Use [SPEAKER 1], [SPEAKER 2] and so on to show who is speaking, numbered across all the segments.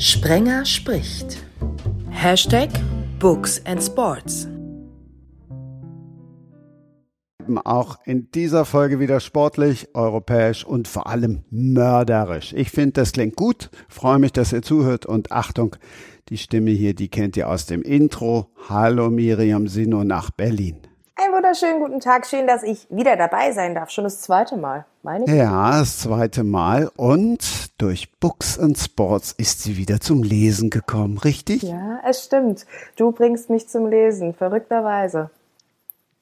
[SPEAKER 1] Sprenger spricht. Hashtag Books and Sports.
[SPEAKER 2] Auch in dieser Folge wieder sportlich, europäisch und vor allem mörderisch. Ich finde, das klingt gut. Freue mich, dass ihr zuhört und Achtung, die Stimme hier, die kennt ihr aus dem Intro. Hallo Miriam Sino nach Berlin.
[SPEAKER 3] Wunderschönen guten Tag. Schön, dass ich wieder dabei sein darf. Schon das zweite Mal, meine ich.
[SPEAKER 2] Ja, das zweite Mal. Und durch Books and Sports ist sie wieder zum Lesen gekommen, richtig?
[SPEAKER 3] Ja, es stimmt. Du bringst mich zum Lesen, verrückterweise.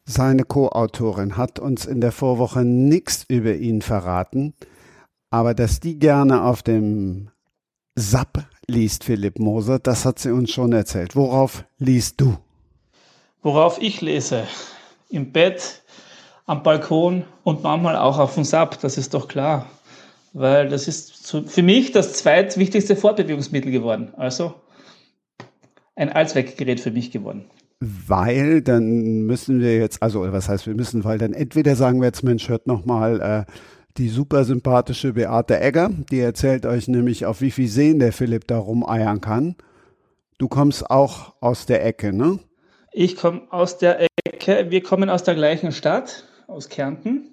[SPEAKER 2] Seine Co-Autorin hat uns in der Vorwoche nichts über ihn verraten, aber dass die gerne auf dem SAP liest, Philipp Moser, das hat sie uns schon erzählt. Worauf liest du?
[SPEAKER 4] Worauf ich lese? Im Bett, am Balkon und manchmal auch auf dem SAP, das ist doch klar. Weil das ist für mich das zweitwichtigste Fortbewegungsmittel geworden. Also ein Allzweckgerät für mich geworden.
[SPEAKER 2] Weil dann müssen wir jetzt, also was heißt wir müssen, weil dann entweder sagen wir jetzt, Mensch, hört nochmal äh, die super sympathische Beate Egger, die erzählt euch nämlich, auf wie viel Seen der Philipp da rumeiern kann. Du kommst auch aus der Ecke, ne?
[SPEAKER 4] Ich komme aus der Ecke, wir kommen aus der gleichen Stadt, aus Kärnten.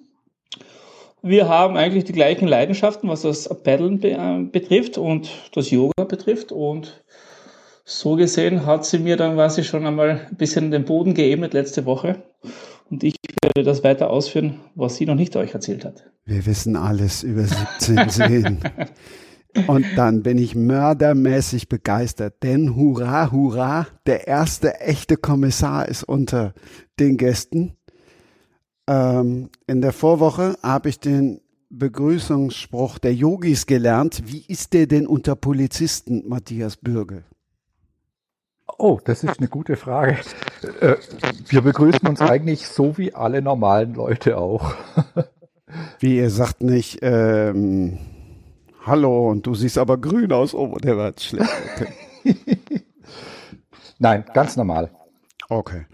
[SPEAKER 4] Wir haben eigentlich die gleichen Leidenschaften, was das Paddeln be äh, betrifft und das Yoga betrifft. Und so gesehen hat sie mir dann quasi schon einmal ein bisschen den Boden geebnet letzte Woche. Und ich werde das weiter ausführen, was sie noch nicht euch erzählt hat.
[SPEAKER 2] Wir wissen alles über 17 Seen. Und dann bin ich mördermäßig begeistert, denn hurra, hurra, der erste echte Kommissar ist unter den Gästen. Ähm, in der Vorwoche habe ich den Begrüßungsspruch der Yogis gelernt. Wie ist der denn unter Polizisten, Matthias Bürge?
[SPEAKER 5] Oh, das ist eine gute Frage. Äh, wir begrüßen uns eigentlich so wie alle normalen Leute auch.
[SPEAKER 2] Wie ihr sagt nicht, ähm, hallo, und du siehst aber grün aus. Oh, der war jetzt schlecht. Okay.
[SPEAKER 5] Nein, ganz normal.
[SPEAKER 2] Okay.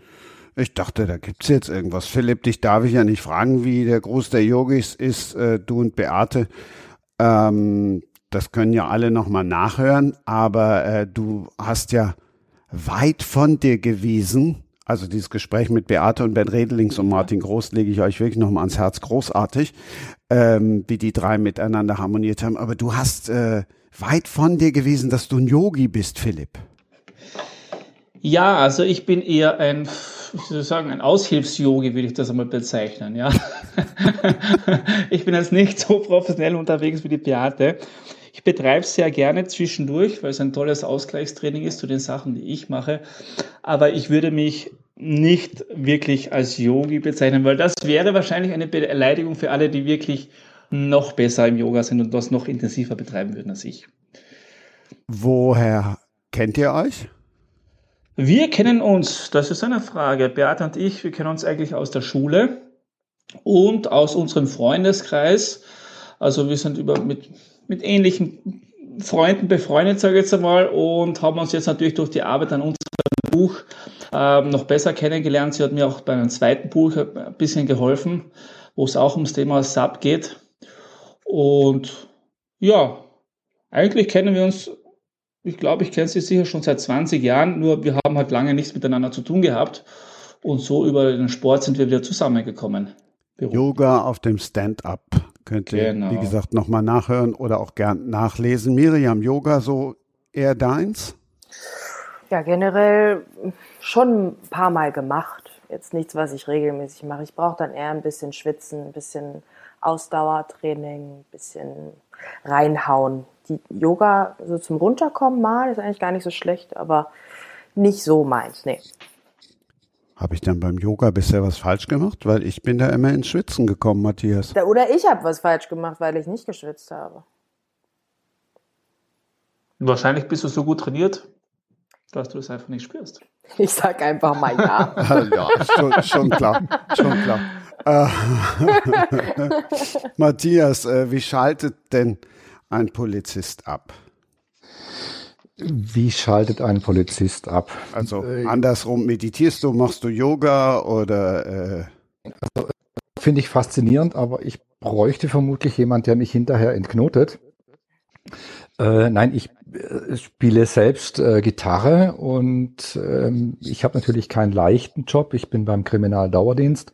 [SPEAKER 2] Ich dachte, da gibt's jetzt irgendwas. Philipp, dich darf ich ja nicht fragen, wie der Gruß der Yogis ist, äh, du und Beate. Ähm, das können ja alle nochmal nachhören, aber äh, du hast ja weit von dir gewiesen. Also dieses Gespräch mit Beate und Ben Redelings und Martin Groß lege ich euch wirklich nochmal ans Herz. Großartig ähm, wie die drei miteinander harmoniert haben. Aber du hast äh, weit von dir gewesen, dass du ein Yogi bist, Philipp.
[SPEAKER 4] Ja, also ich bin eher ein, wie soll ich sagen, ein Aushilfs-Yogi, würde ich das einmal bezeichnen, ja. ich bin jetzt nicht so professionell unterwegs wie die Beate. Ich betreibe es sehr gerne zwischendurch, weil es ein tolles Ausgleichstraining ist zu den Sachen, die ich mache. Aber ich würde mich nicht wirklich als Yogi bezeichnen, weil das wäre wahrscheinlich eine Beleidigung für alle, die wirklich noch besser im Yoga sind und das noch intensiver betreiben würden als ich.
[SPEAKER 2] Woher kennt ihr euch?
[SPEAKER 4] Wir kennen uns, das ist eine Frage. Beate und ich, wir kennen uns eigentlich aus der Schule und aus unserem Freundeskreis. Also wir sind über mit, mit ähnlichen Freunden befreundet, sage ich jetzt einmal, und haben uns jetzt natürlich durch die Arbeit an unserem Buch ähm, noch besser kennengelernt. Sie hat mir auch bei einem zweiten Buch ein bisschen geholfen, wo es auch ums Thema SAP geht. Und ja, eigentlich kennen wir uns, ich glaube, ich kenne sie sicher schon seit 20 Jahren, nur wir haben halt lange nichts miteinander zu tun gehabt. Und so über den Sport sind wir wieder zusammengekommen.
[SPEAKER 2] Yoga auf dem Stand-up. Könnt ihr, genau. wie gesagt, nochmal nachhören oder auch gern nachlesen. Miriam, Yoga so eher deins?
[SPEAKER 3] Ja, generell schon ein paar Mal gemacht. Jetzt nichts, was ich regelmäßig mache. Ich brauche dann eher ein bisschen Schwitzen, ein bisschen Ausdauertraining, ein bisschen reinhauen. Die Yoga so zum Runterkommen mal ist eigentlich gar nicht so schlecht, aber nicht so meins, nee.
[SPEAKER 2] Habe ich dann beim Yoga bisher was falsch gemacht? Weil ich bin da immer ins Schwitzen gekommen, Matthias.
[SPEAKER 3] Oder ich habe was falsch gemacht, weil ich nicht geschwitzt habe.
[SPEAKER 4] Wahrscheinlich bist du so gut trainiert, dass du es einfach nicht spürst.
[SPEAKER 3] Ich sag einfach mal ja.
[SPEAKER 2] ja, schon, schon klar, schon klar. Äh, Matthias, äh, wie schaltet denn ein Polizist ab?
[SPEAKER 5] Wie schaltet ein Polizist ab?
[SPEAKER 2] Also äh, andersrum, meditierst du, machst du Yoga oder? Äh
[SPEAKER 5] also, Finde ich faszinierend, aber ich bräuchte vermutlich jemand, der mich hinterher entknotet. Äh, nein, ich äh, spiele selbst äh, Gitarre und ähm, ich habe natürlich keinen leichten Job. Ich bin beim Kriminaldauerdienst,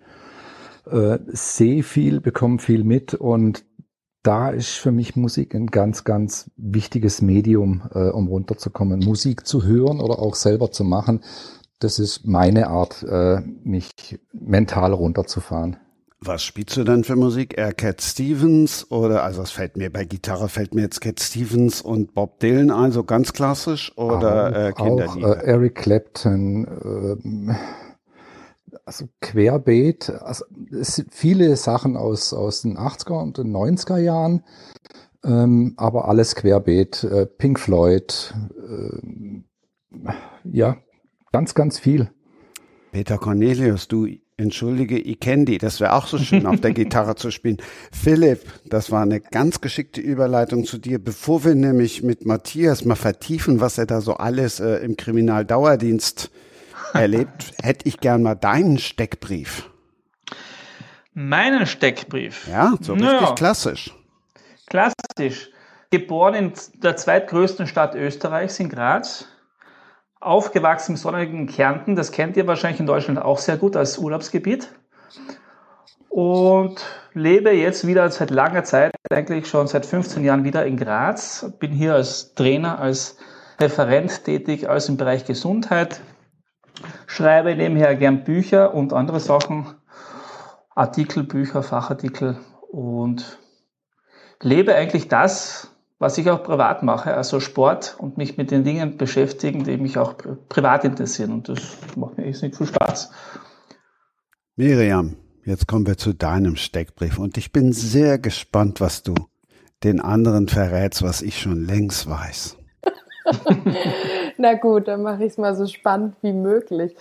[SPEAKER 5] äh, sehe viel, bekomme viel mit und da ist für mich Musik ein ganz, ganz wichtiges Medium, äh, um runterzukommen. Musik zu hören oder auch selber zu machen, das ist meine Art, äh, mich mental runterzufahren.
[SPEAKER 2] Was spielst du dann für Musik? Eher Cat Stevens oder, also es fällt mir bei Gitarre fällt mir jetzt Cat Stevens und Bob Dylan ein, so ganz klassisch oder auch, äh, Kinderlieder?
[SPEAKER 5] Auch äh, Eric Clapton, äh, also querbeet, also es sind viele Sachen aus, aus den 80er und den 90er Jahren, ähm, aber alles querbeet, äh, Pink Floyd, äh, ja, ganz, ganz viel.
[SPEAKER 2] Peter Cornelius, du Entschuldige, ich kenne die. Das wäre auch so schön, auf der Gitarre zu spielen. Philipp, das war eine ganz geschickte Überleitung zu dir. Bevor wir nämlich mit Matthias mal vertiefen, was er da so alles äh, im Kriminaldauerdienst erlebt, hätte ich gern mal deinen Steckbrief.
[SPEAKER 4] Meinen Steckbrief?
[SPEAKER 2] Ja, so naja. richtig klassisch.
[SPEAKER 4] Klassisch. Geboren in der zweitgrößten Stadt Österreichs, in Graz aufgewachsen im sonnigen Kärnten. Das kennt ihr wahrscheinlich in Deutschland auch sehr gut als Urlaubsgebiet. Und lebe jetzt wieder seit langer Zeit, eigentlich schon seit 15 Jahren wieder in Graz. Bin hier als Trainer, als Referent tätig, als im Bereich Gesundheit. Schreibe nebenher gern Bücher und andere Sachen, Artikel, Bücher, Fachartikel und lebe eigentlich das, was ich auch privat mache, also Sport und mich mit den Dingen beschäftigen, die mich auch privat interessieren. Und das macht mir echt viel Spaß.
[SPEAKER 2] Miriam, jetzt kommen wir zu deinem Steckbrief. Und ich bin sehr gespannt, was du den anderen verrätst, was ich schon längst weiß.
[SPEAKER 3] Na gut, dann mache ich es mal so spannend wie möglich.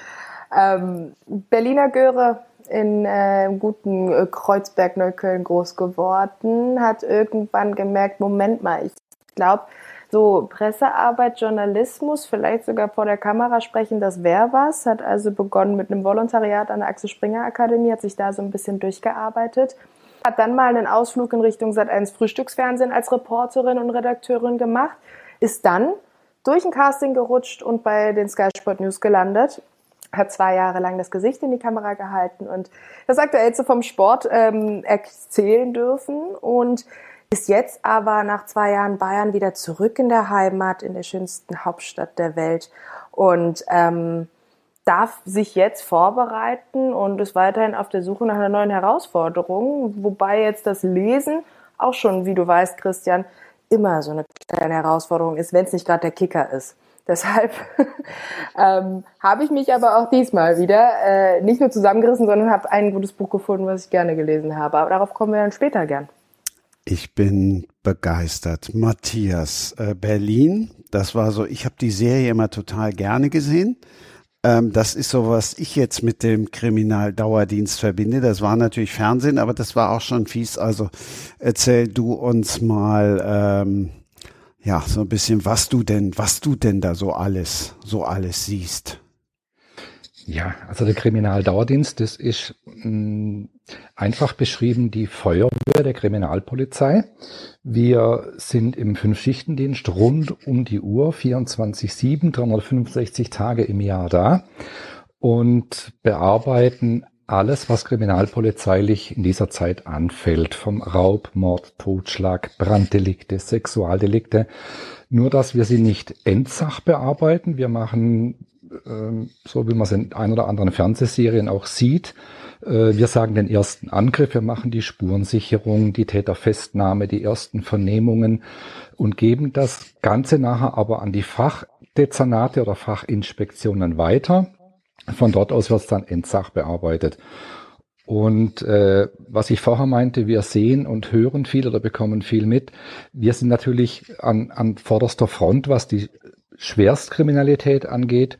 [SPEAKER 3] Ähm, Berliner Göre in äh, guten äh, Kreuzberg-Neukölln groß geworden, hat irgendwann gemerkt, Moment mal, ich glaube, so Pressearbeit, Journalismus, vielleicht sogar vor der Kamera sprechen, das wäre was. Hat also begonnen mit einem Volontariat an der Axel Springer Akademie, hat sich da so ein bisschen durchgearbeitet. Hat dann mal einen Ausflug in Richtung Sat1 Frühstücksfernsehen als Reporterin und Redakteurin gemacht. Ist dann durch ein Casting gerutscht und bei den Sky Sport News gelandet. Hat zwei Jahre lang das Gesicht in die Kamera gehalten und das Aktuellste vom Sport ähm, erzählen dürfen. Und ist jetzt aber nach zwei Jahren Bayern wieder zurück in der Heimat, in der schönsten Hauptstadt der Welt. Und ähm, darf sich jetzt vorbereiten und ist weiterhin auf der Suche nach einer neuen Herausforderung, wobei jetzt das Lesen auch schon, wie du weißt, Christian, immer so eine kleine Herausforderung ist, wenn es nicht gerade der Kicker ist. Deshalb ähm, habe ich mich aber auch diesmal wieder äh, nicht nur zusammengerissen, sondern habe ein gutes Buch gefunden, was ich gerne gelesen habe. Aber darauf kommen wir dann später gern.
[SPEAKER 2] Ich bin begeistert. Matthias, äh, Berlin, das war so, ich habe die Serie immer total gerne gesehen. Ähm, das ist so, was ich jetzt mit dem Kriminaldauerdienst verbinde. Das war natürlich Fernsehen, aber das war auch schon fies. Also erzähl du uns mal, ähm, ja, so ein bisschen, was du denn, was du denn da so alles, so alles siehst.
[SPEAKER 5] Ja, also der Kriminaldauerdienst, das ist einfach beschrieben die Feuerwehr der Kriminalpolizei. Wir sind im Fünf-Schichten-Dienst rund um die Uhr, 24-7, 365 Tage im Jahr da und bearbeiten alles, was kriminalpolizeilich in dieser Zeit anfällt, vom Raub, Mord, Totschlag, Branddelikte, Sexualdelikte. Nur, dass wir sie nicht endsach bearbeiten. Wir machen, äh, so wie man es in ein oder anderen Fernsehserien auch sieht, wir sagen den ersten Angriff, wir machen die Spurensicherung, die Täterfestnahme, die ersten Vernehmungen und geben das Ganze nachher aber an die Fachdezernate oder Fachinspektionen weiter von dort aus wird es dann Endsach bearbeitet. Und äh, was ich vorher meinte, wir sehen und hören viel oder bekommen viel mit. Wir sind natürlich an, an vorderster Front, was die Schwerstkriminalität angeht.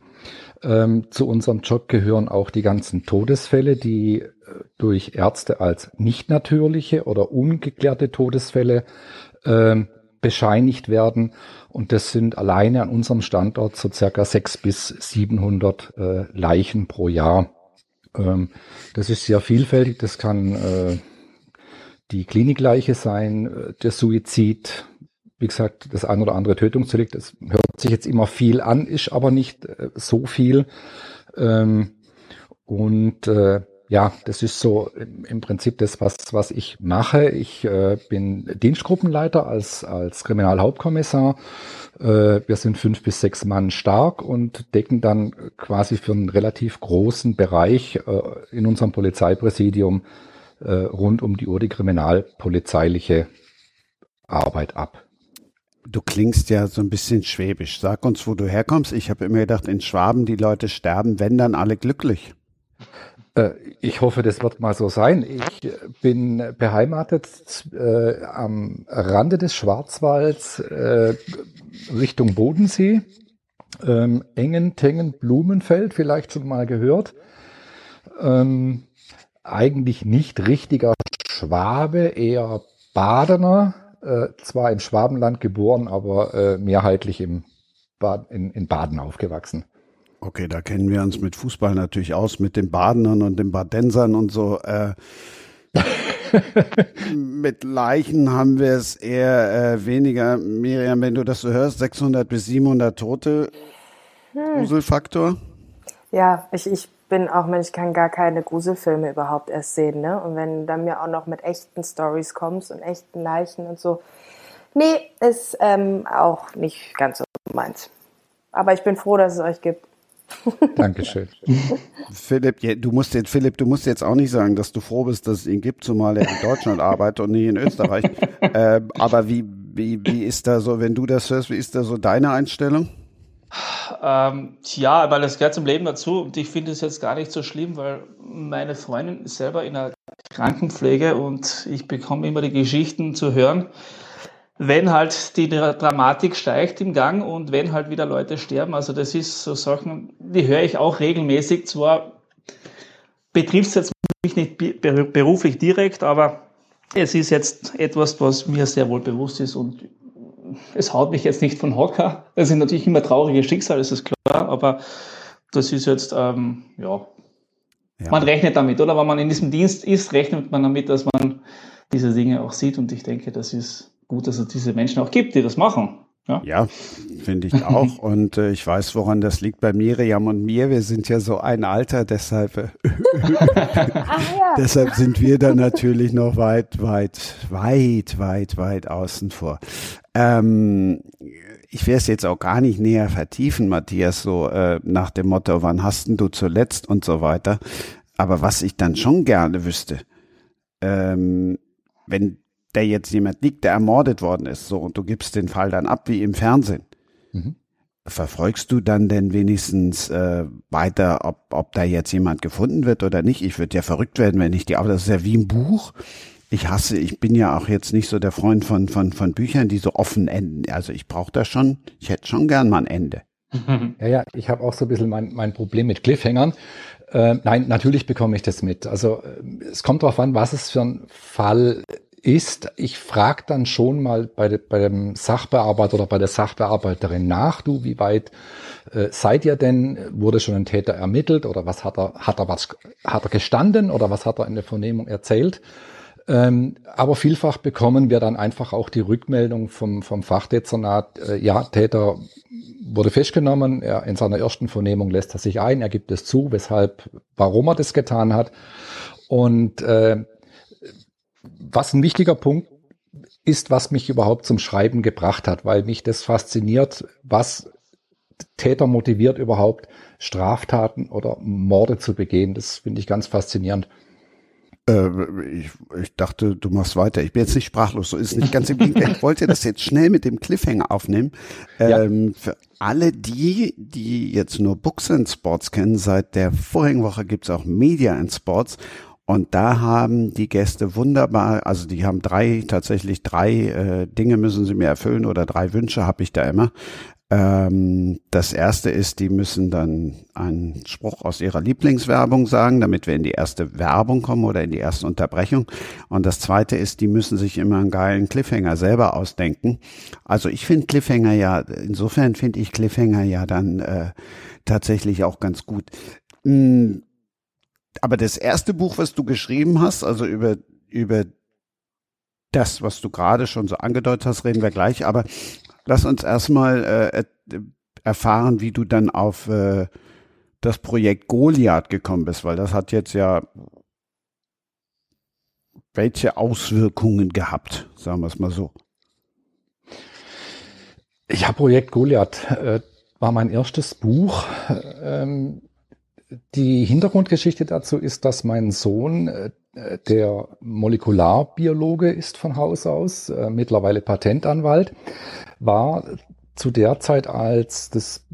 [SPEAKER 5] Ähm, zu unserem Job gehören auch die ganzen Todesfälle, die äh, durch Ärzte als nicht natürliche oder ungeklärte Todesfälle äh, bescheinigt werden. Und das sind alleine an unserem Standort so circa 600 bis 700 äh, Leichen pro Jahr. Ähm, das ist sehr vielfältig. Das kann äh, die Klinikleiche sein, äh, der Suizid, wie gesagt, das ein oder andere Tötungsdelikt. Das hört sich jetzt immer viel an, ist aber nicht äh, so viel. Ähm, und äh, ja, das ist so im, Prinzip das, was, was ich mache. Ich äh, bin Dienstgruppenleiter als, als Kriminalhauptkommissar. Äh, wir sind fünf bis sechs Mann stark und decken dann quasi für einen relativ großen Bereich äh, in unserem Polizeipräsidium äh, rund um die Uhr die kriminalpolizeiliche Arbeit ab.
[SPEAKER 2] Du klingst ja so ein bisschen schwäbisch. Sag uns, wo du herkommst. Ich habe immer gedacht, in Schwaben die Leute sterben, wenn dann alle glücklich.
[SPEAKER 5] Äh, ich hoffe, das wird mal so sein. Ich bin beheimatet äh, am Rande des Schwarzwalds äh, Richtung Bodensee. Ähm, Engen, Tengen, Blumenfeld, vielleicht schon mal gehört. Ähm, eigentlich nicht richtiger Schwabe, eher Badener. Äh, zwar im Schwabenland geboren, aber äh, mehrheitlich im ba in, in Baden aufgewachsen.
[SPEAKER 2] Okay, da kennen wir uns mit Fußball natürlich aus, mit den Badenern und den Badensern und so. Äh, mit Leichen haben wir es eher äh, weniger. Miriam, wenn du das so hörst, 600 bis 700 Tote. Hm. Gruselfaktor?
[SPEAKER 3] Ja, ich, ich bin auch Mensch, ich kann gar keine Gruselfilme überhaupt erst sehen. Ne? Und wenn du dann mir auch noch mit echten Stories kommst und echten Leichen und so. Nee, ist ähm, auch nicht ganz so meins. Aber ich bin froh, dass es euch gibt.
[SPEAKER 5] Dankeschön.
[SPEAKER 2] Philipp, du musst jetzt, Philipp, du musst jetzt auch nicht sagen, dass du froh bist, dass es ihn gibt, zumal er in Deutschland arbeitet und nicht in Österreich. äh, aber wie, wie, wie ist da so, wenn du das hörst, wie ist da so deine Einstellung?
[SPEAKER 4] Ähm, ja, weil das gehört zum Leben dazu und ich finde es jetzt gar nicht so schlimm, weil meine Freundin ist selber in der Krankenpflege und ich bekomme immer die Geschichten zu hören, wenn halt die Dramatik steigt im Gang und wenn halt wieder Leute sterben. Also das ist so Sachen, die höre ich auch regelmäßig. Zwar betrifft es jetzt mich nicht beruflich direkt, aber es ist jetzt etwas, was mir sehr wohl bewusst ist und es haut mich jetzt nicht von Hocker. Das sind natürlich immer traurige Schicksale, das ist klar, aber das ist jetzt, ähm, ja, ja, man rechnet damit, oder? Wenn man in diesem Dienst ist, rechnet man damit, dass man diese Dinge auch sieht und ich denke, das ist gut, dass es diese Menschen auch gibt, die das machen.
[SPEAKER 2] Ja, ja finde ich auch. Und äh, ich weiß, woran das liegt bei Miriam und mir. Wir sind ja so ein Alter, deshalb, äh, deshalb sind wir da natürlich noch weit, weit, weit, weit, weit außen vor. Ähm, ich werde es jetzt auch gar nicht näher vertiefen, Matthias, so äh, nach dem Motto, wann hast denn du zuletzt und so weiter. Aber was ich dann schon gerne wüsste, ähm, wenn der jetzt jemand liegt, der ermordet worden ist, so, und du gibst den Fall dann ab wie im Fernsehen. Mhm. Verfolgst du dann denn wenigstens äh, weiter, ob, ob da jetzt jemand gefunden wird oder nicht? Ich würde ja verrückt werden, wenn ich die, aber das ist ja wie ein Buch. Ich hasse, ich bin ja auch jetzt nicht so der Freund von, von, von Büchern, die so offen enden. Also ich brauche da schon, ich hätte schon gern mal ein Ende.
[SPEAKER 5] Ja, ja, ich habe auch so ein bisschen mein, mein Problem mit Cliffhangern. Äh, nein, natürlich bekomme ich das mit. Also äh, es kommt darauf an, was es für ein Fall ist, ich frage dann schon mal bei, de, bei dem Sachbearbeiter oder bei der Sachbearbeiterin nach, du, wie weit äh, seid ihr denn? Wurde schon ein Täter ermittelt oder was hat er, hat er was, hat er gestanden oder was hat er in der Vernehmung erzählt? Ähm, aber vielfach bekommen wir dann einfach auch die Rückmeldung vom, vom Fachdezernat, äh, ja, Täter wurde festgenommen, er, in seiner ersten Vernehmung lässt er sich ein, er gibt es zu, weshalb, warum er das getan hat. Und äh, was ein wichtiger Punkt ist, was mich überhaupt zum Schreiben gebracht hat, weil mich das fasziniert, was Täter motiviert überhaupt Straftaten oder Morde zu begehen. Das finde ich ganz faszinierend.
[SPEAKER 2] Äh, ich, ich, dachte, du machst weiter. Ich bin jetzt nicht sprachlos. So ist es nicht ganz im Gegenteil. Ich wollte das jetzt schnell mit dem Cliffhanger aufnehmen. Ähm, ja. Für alle die, die jetzt nur Books and Sports kennen, seit der vorigen Woche gibt's auch Media and Sports. Und da haben die Gäste wunderbar, also die haben drei, tatsächlich drei äh, Dinge müssen sie mir erfüllen oder drei Wünsche habe ich da immer. Ähm, das erste ist, die müssen dann einen Spruch aus ihrer Lieblingswerbung sagen, damit wir in die erste Werbung kommen oder in die erste Unterbrechung. Und das zweite ist, die müssen sich immer einen geilen Cliffhanger selber ausdenken. Also ich finde Cliffhanger ja, insofern finde ich Cliffhanger ja dann äh, tatsächlich auch ganz gut. Hm, aber das erste Buch, was du geschrieben hast, also über, über das, was du gerade schon so angedeutet hast, reden wir gleich. Aber lass uns erstmal äh, erfahren, wie du dann auf äh, das Projekt Goliath gekommen bist, weil das hat jetzt ja welche Auswirkungen gehabt, sagen wir es mal so.
[SPEAKER 5] Ja, Projekt Goliath äh, war mein erstes Buch. Ähm, die Hintergrundgeschichte dazu ist, dass mein Sohn, äh, der Molekularbiologe ist von Haus aus, äh, mittlerweile Patentanwalt, war zu der Zeit, als das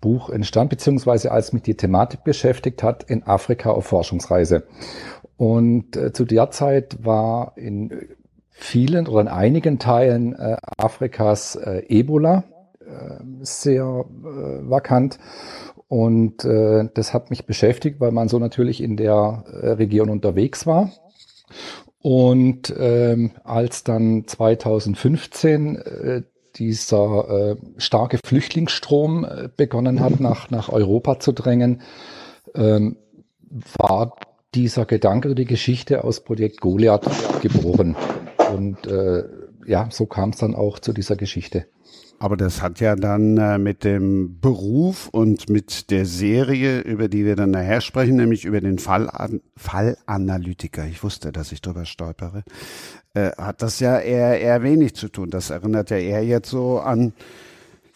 [SPEAKER 5] Buch entstand, beziehungsweise als mich die Thematik beschäftigt hat, in Afrika auf Forschungsreise. Und äh, zu der Zeit war in vielen oder in einigen Teilen Afrikas Ebola sehr vakant. Und äh, das hat mich beschäftigt, weil man so natürlich in der äh, Region unterwegs war. Und ähm, als dann 2015 äh, dieser äh, starke Flüchtlingsstrom äh, begonnen hat, nach, nach Europa zu drängen, ähm, war dieser Gedanke die Geschichte aus Projekt Goliath geboren. Und äh, ja, so kam es dann auch zu dieser Geschichte.
[SPEAKER 2] Aber das hat ja dann äh, mit dem Beruf und mit der Serie, über die wir dann nachher sprechen, nämlich über den Fall, Fallanalytiker, ich wusste, dass ich drüber stolpere, äh, hat das ja eher, eher wenig zu tun. Das erinnert ja eher jetzt so an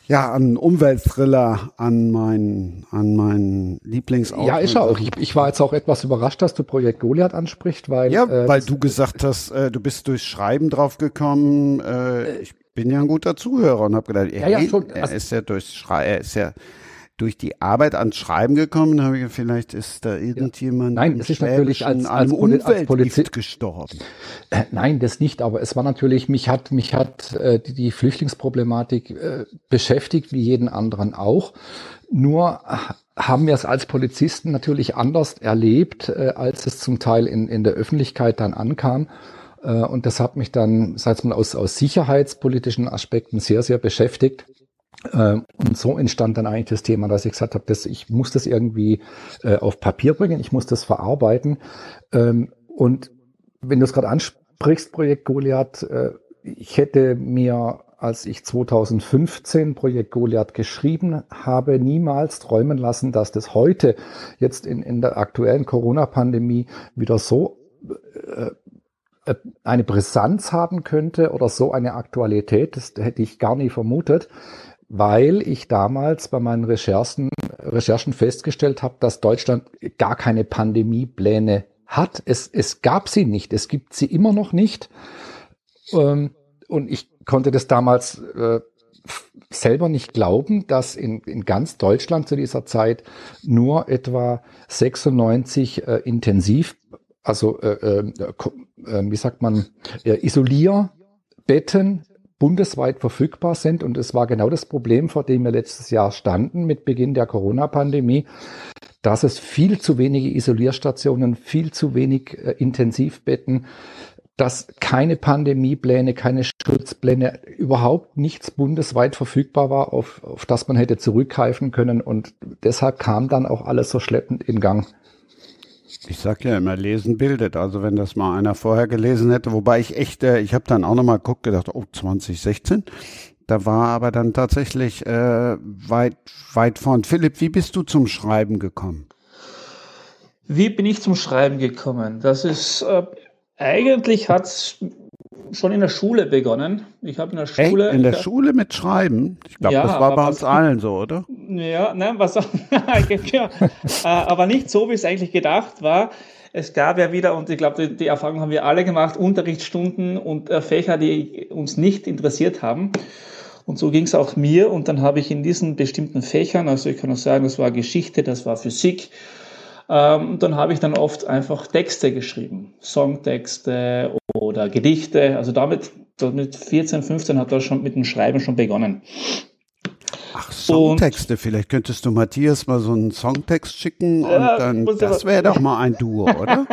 [SPEAKER 2] ja, an Umweltthriller, an mein, an mein Lieblingsautor.
[SPEAKER 5] Ja, ist auch. Ich, ich war jetzt auch etwas überrascht, dass du Projekt Goliath ansprichst, weil.
[SPEAKER 2] Ja, äh, weil du gesagt hast, äh, du bist durchs Schreiben drauf gekommen. Äh, ich bin ja ein guter Zuhörer und habe gedacht, ja, ja, schon, er also, ist ja durchs Schreiben, er ist ja durch die Arbeit ans Schreiben gekommen, habe ich vielleicht ist da irgendjemand
[SPEAKER 5] ja. Nein, es ist natürlich als, als,
[SPEAKER 2] als Polizist gestorben.
[SPEAKER 5] Äh, nein, das nicht, aber es war natürlich, mich hat, mich hat äh, die, die Flüchtlingsproblematik äh, beschäftigt, wie jeden anderen auch. Nur haben wir es als Polizisten natürlich anders erlebt, äh, als es zum Teil in, in der Öffentlichkeit dann ankam. Äh, und das hat mich dann, sag ich mal, aus, aus sicherheitspolitischen Aspekten sehr, sehr beschäftigt. Ähm, und so entstand dann eigentlich das Thema, dass ich gesagt habe, dass ich muss das irgendwie äh, auf Papier bringen, ich muss das verarbeiten. Ähm, und wenn du es gerade ansprichst, Projekt Goliath, äh, ich hätte mir, als ich 2015 Projekt Goliath geschrieben habe, niemals träumen lassen, dass das heute jetzt in, in der aktuellen Corona-Pandemie wieder so eine Brisanz haben könnte oder so eine Aktualität. Das hätte ich gar nie vermutet weil ich damals bei meinen Recherchen, Recherchen festgestellt habe, dass Deutschland gar keine Pandemiepläne hat. Es, es gab sie nicht, es gibt sie immer noch nicht. Ähm, und ich konnte das damals äh, selber nicht glauben, dass in, in ganz Deutschland zu dieser Zeit nur etwa 96 äh, intensiv, also äh, äh, äh, wie sagt man, äh, Isolierbetten bundesweit verfügbar sind. Und es war genau das Problem, vor dem wir letztes Jahr standen mit Beginn der Corona-Pandemie, dass es viel zu wenige Isolierstationen, viel zu wenig äh, Intensivbetten, dass keine Pandemiepläne, keine Schutzpläne, überhaupt nichts bundesweit verfügbar war, auf, auf das man hätte zurückgreifen können. Und deshalb kam dann auch alles so schleppend in Gang.
[SPEAKER 2] Ich sag ja immer, lesen bildet. Also wenn das mal einer vorher gelesen hätte, wobei ich echt, äh, ich habe dann auch nochmal geguckt, gedacht, oh, 2016. Da war aber dann tatsächlich äh, weit, weit vorn. Philipp, wie bist du zum Schreiben gekommen?
[SPEAKER 4] Wie bin ich zum Schreiben gekommen? Das ist, äh, eigentlich hat's schon in der Schule begonnen. Ich habe in der Schule.
[SPEAKER 2] Echt? In der Schule mit Schreiben? Ich glaube, ja, das war bei uns allen so, oder?
[SPEAKER 4] Ja, nein, was ja, äh, aber nicht so, wie es eigentlich gedacht war. Es gab ja wieder, und ich glaube, die, die Erfahrung haben wir alle gemacht, Unterrichtsstunden und äh, Fächer, die uns nicht interessiert haben. Und so ging es auch mir. Und dann habe ich in diesen bestimmten Fächern, also ich kann auch sagen, das war Geschichte, das war Physik, ähm, dann habe ich dann oft einfach Texte geschrieben, Songtexte oder Gedichte. Also damit, mit 14, 15 hat das schon mit dem Schreiben schon begonnen.
[SPEAKER 2] Ach, Songtexte, und, vielleicht könntest du Matthias mal so einen Songtext schicken und ja, dann, das wäre doch mal ein Duo, oder?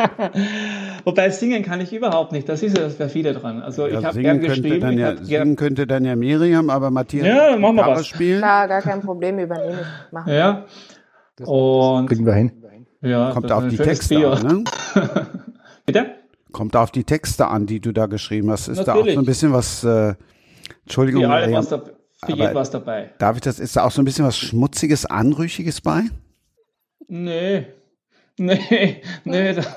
[SPEAKER 4] Wobei singen kann ich überhaupt nicht, das ist ja das perfide dran. Also ja, ich habe gern geschrieben.
[SPEAKER 2] Dann ja,
[SPEAKER 4] singen
[SPEAKER 2] gern, könnte dann ja Miriam, aber Matthias
[SPEAKER 4] ja, machen wir was.
[SPEAKER 2] spielen.
[SPEAKER 3] Klar, gar kein Problem, übernehme ich.
[SPEAKER 4] Machen ja.
[SPEAKER 5] Das und kriegen wir hin.
[SPEAKER 2] Ja, Kommt auf die Texte an, ne?
[SPEAKER 4] Bitte?
[SPEAKER 2] Kommt auf die Texte an, die du da geschrieben hast. Ist
[SPEAKER 4] Natürlich.
[SPEAKER 2] da auch so ein bisschen was, äh, Entschuldigung,
[SPEAKER 4] Für, alle
[SPEAKER 2] Mariam,
[SPEAKER 4] was da, für jeden was dabei.
[SPEAKER 2] darf ich das, ist da auch so ein bisschen was Schmutziges, Anrüchiges bei?
[SPEAKER 4] Nee. Nee, nee, das,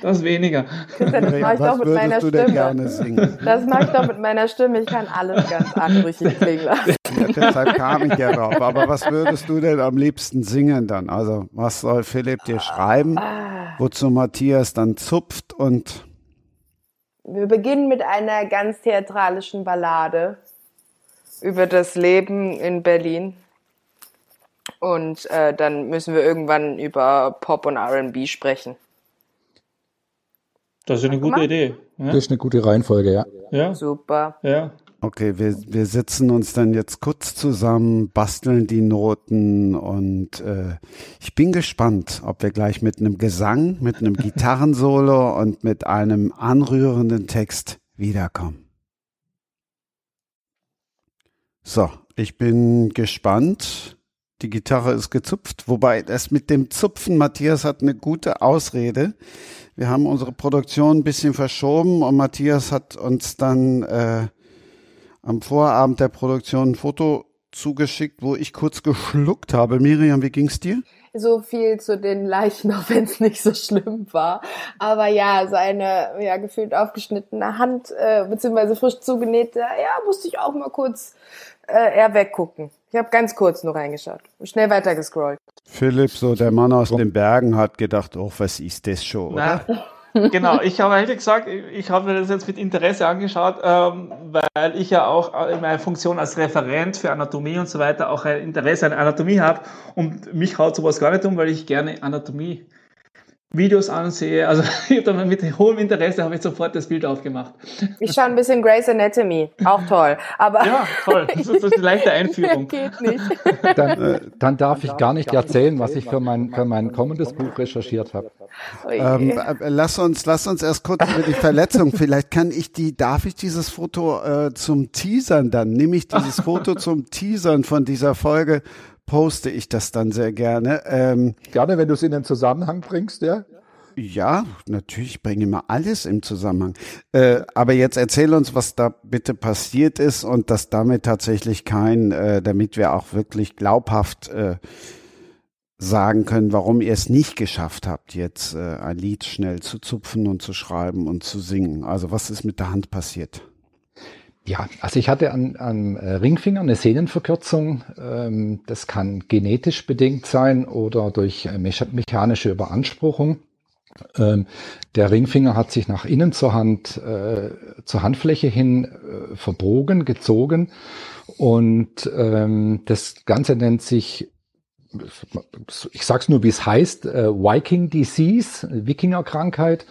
[SPEAKER 4] das weniger.
[SPEAKER 3] Christian, das mache ich doch
[SPEAKER 2] was
[SPEAKER 3] mit meiner
[SPEAKER 2] würdest du denn
[SPEAKER 3] Stimme.
[SPEAKER 2] gerne singen?
[SPEAKER 3] Das mache ich doch mit meiner Stimme. Ich kann alles ganz anrüchig klingen lassen.
[SPEAKER 2] Ja, deshalb kam ich ja drauf. Aber was würdest du denn am liebsten singen dann? Also, was soll Philipp dir schreiben, wozu Matthias dann zupft und
[SPEAKER 3] Wir beginnen mit einer ganz theatralischen Ballade über das Leben in Berlin. Und äh, dann müssen wir irgendwann über Pop und RB sprechen.
[SPEAKER 4] Das ist eine gute
[SPEAKER 3] mal.
[SPEAKER 4] Idee.
[SPEAKER 5] Das
[SPEAKER 4] Ja,
[SPEAKER 5] ist eine gute Reihenfolge, ja.
[SPEAKER 4] ja,
[SPEAKER 3] Super.
[SPEAKER 4] ja.
[SPEAKER 2] Okay, wir, wir sitzen uns dann jetzt kurz zusammen, basteln die Noten und äh, ich bin gespannt, ob wir gleich mit einem Gesang, mit einem Gitarrensolo und mit einem anrührenden Text wiederkommen. So, ich bin gespannt. Die Gitarre ist gezupft, wobei das mit dem Zupfen, Matthias hat eine gute Ausrede. Wir haben unsere Produktion ein bisschen verschoben und Matthias hat uns dann äh, am Vorabend der Produktion ein Foto zugeschickt, wo ich kurz geschluckt habe. Miriam, wie ging's dir?
[SPEAKER 3] So viel zu den Leichen, auch wenn es nicht so schlimm war. Aber ja, seine ja, gefühlt aufgeschnittene Hand, äh, beziehungsweise frisch zugenähte, ja, musste ich auch mal kurz äh, eher weggucken. Ich habe ganz kurz nur reingeschaut. Schnell weiter gescrollt.
[SPEAKER 2] Philipp, so der Mann aus den Bergen, hat gedacht, oh, was ist das schon, oder?
[SPEAKER 4] Na, genau, ich habe ehrlich gesagt, ich habe mir das jetzt mit Interesse angeschaut, ähm, weil ich ja auch in meiner Funktion als Referent für Anatomie und so weiter auch ein Interesse an Anatomie habe. Und mich haut sowas gar nicht um, weil ich gerne Anatomie Videos ansehe. Also ich hab dann mit hohem Interesse habe ich sofort das Bild aufgemacht.
[SPEAKER 3] Ich schaue ein bisschen Grey's Anatomy, auch toll. Aber
[SPEAKER 4] Ja, toll. Das ist, das ist eine leichte Einführung.
[SPEAKER 3] geht nicht.
[SPEAKER 5] Dann, dann darf ich gar nicht erzählen, was ich für mein, für mein kommendes Buch recherchiert habe.
[SPEAKER 3] Ui.
[SPEAKER 2] Ähm, äh, lass uns, lass uns erst kurz über die Verletzung. Vielleicht kann ich die, darf ich dieses Foto äh, zum Teasern dann? Nehme ich dieses Foto zum Teasern von dieser Folge, poste ich das dann sehr gerne. Ähm,
[SPEAKER 5] Gerne, wenn du es in den Zusammenhang bringst, ja.
[SPEAKER 2] Ja, natürlich ich bringe immer alles im Zusammenhang. Äh, aber jetzt erzähl uns, was da bitte passiert ist und dass damit tatsächlich kein, äh, damit wir auch wirklich glaubhaft äh, sagen können, warum ihr es nicht geschafft habt, jetzt äh, ein Lied schnell zu zupfen und zu schreiben und zu singen. Also was ist mit der Hand passiert?
[SPEAKER 5] Ja, also ich hatte an, am äh, Ringfinger eine Sehnenverkürzung. Ähm, das kann genetisch bedingt sein oder durch äh, mecha- mechanische Überanspruchung. Ähm, der Ringfinger hat sich nach innen zur Hand, äh, zur Handfläche hin verbogen, gezogen und ähm, das Ganze nennt sich, ich sag's nur, wie es heißt, Viking Disease, Wikingerkrankheit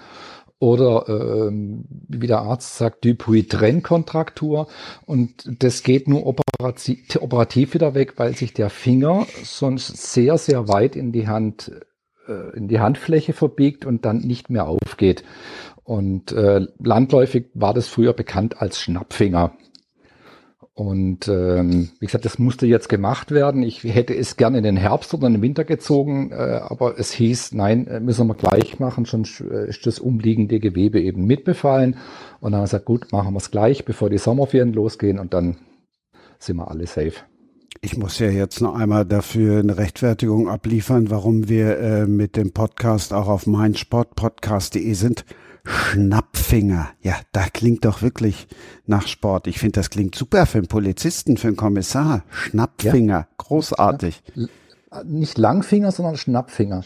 [SPEAKER 5] oder ähm, wie der Arzt sagt, Dupuytren-Kontraktur. Und das geht nur operativ, operativ wieder weg, weil sich der Finger sonst sehr, sehr weit in die Hand, äh, in die Handfläche verbiegt und dann nicht mehr aufgeht. Und äh, landläufig war das früher bekannt als Schnappfinger. Und ähm, wie gesagt, das musste jetzt gemacht werden. Ich hätte es gerne in den Herbst oder in den Winter gezogen, äh, aber es hieß, nein, äh, müssen wir gleich machen, sonst äh, ist das umliegende Gewebe eben mitbefallen. Und dann haben wir gesagt, gut, machen wir es gleich, bevor die Sommerferien losgehen und dann sind wir alle safe.
[SPEAKER 2] Ich muss ja jetzt noch einmal dafür eine Rechtfertigung abliefern, warum wir äh, mit dem Podcast auch auf meinsportpodcast.de sind. Schnappfinger. Ja, da klingt doch wirklich nach Sport. Ich finde, das klingt super für einen Polizisten, für einen Kommissar. Schnappfinger. Großartig.
[SPEAKER 5] L- Nicht Langfinger, sondern Schnappfinger.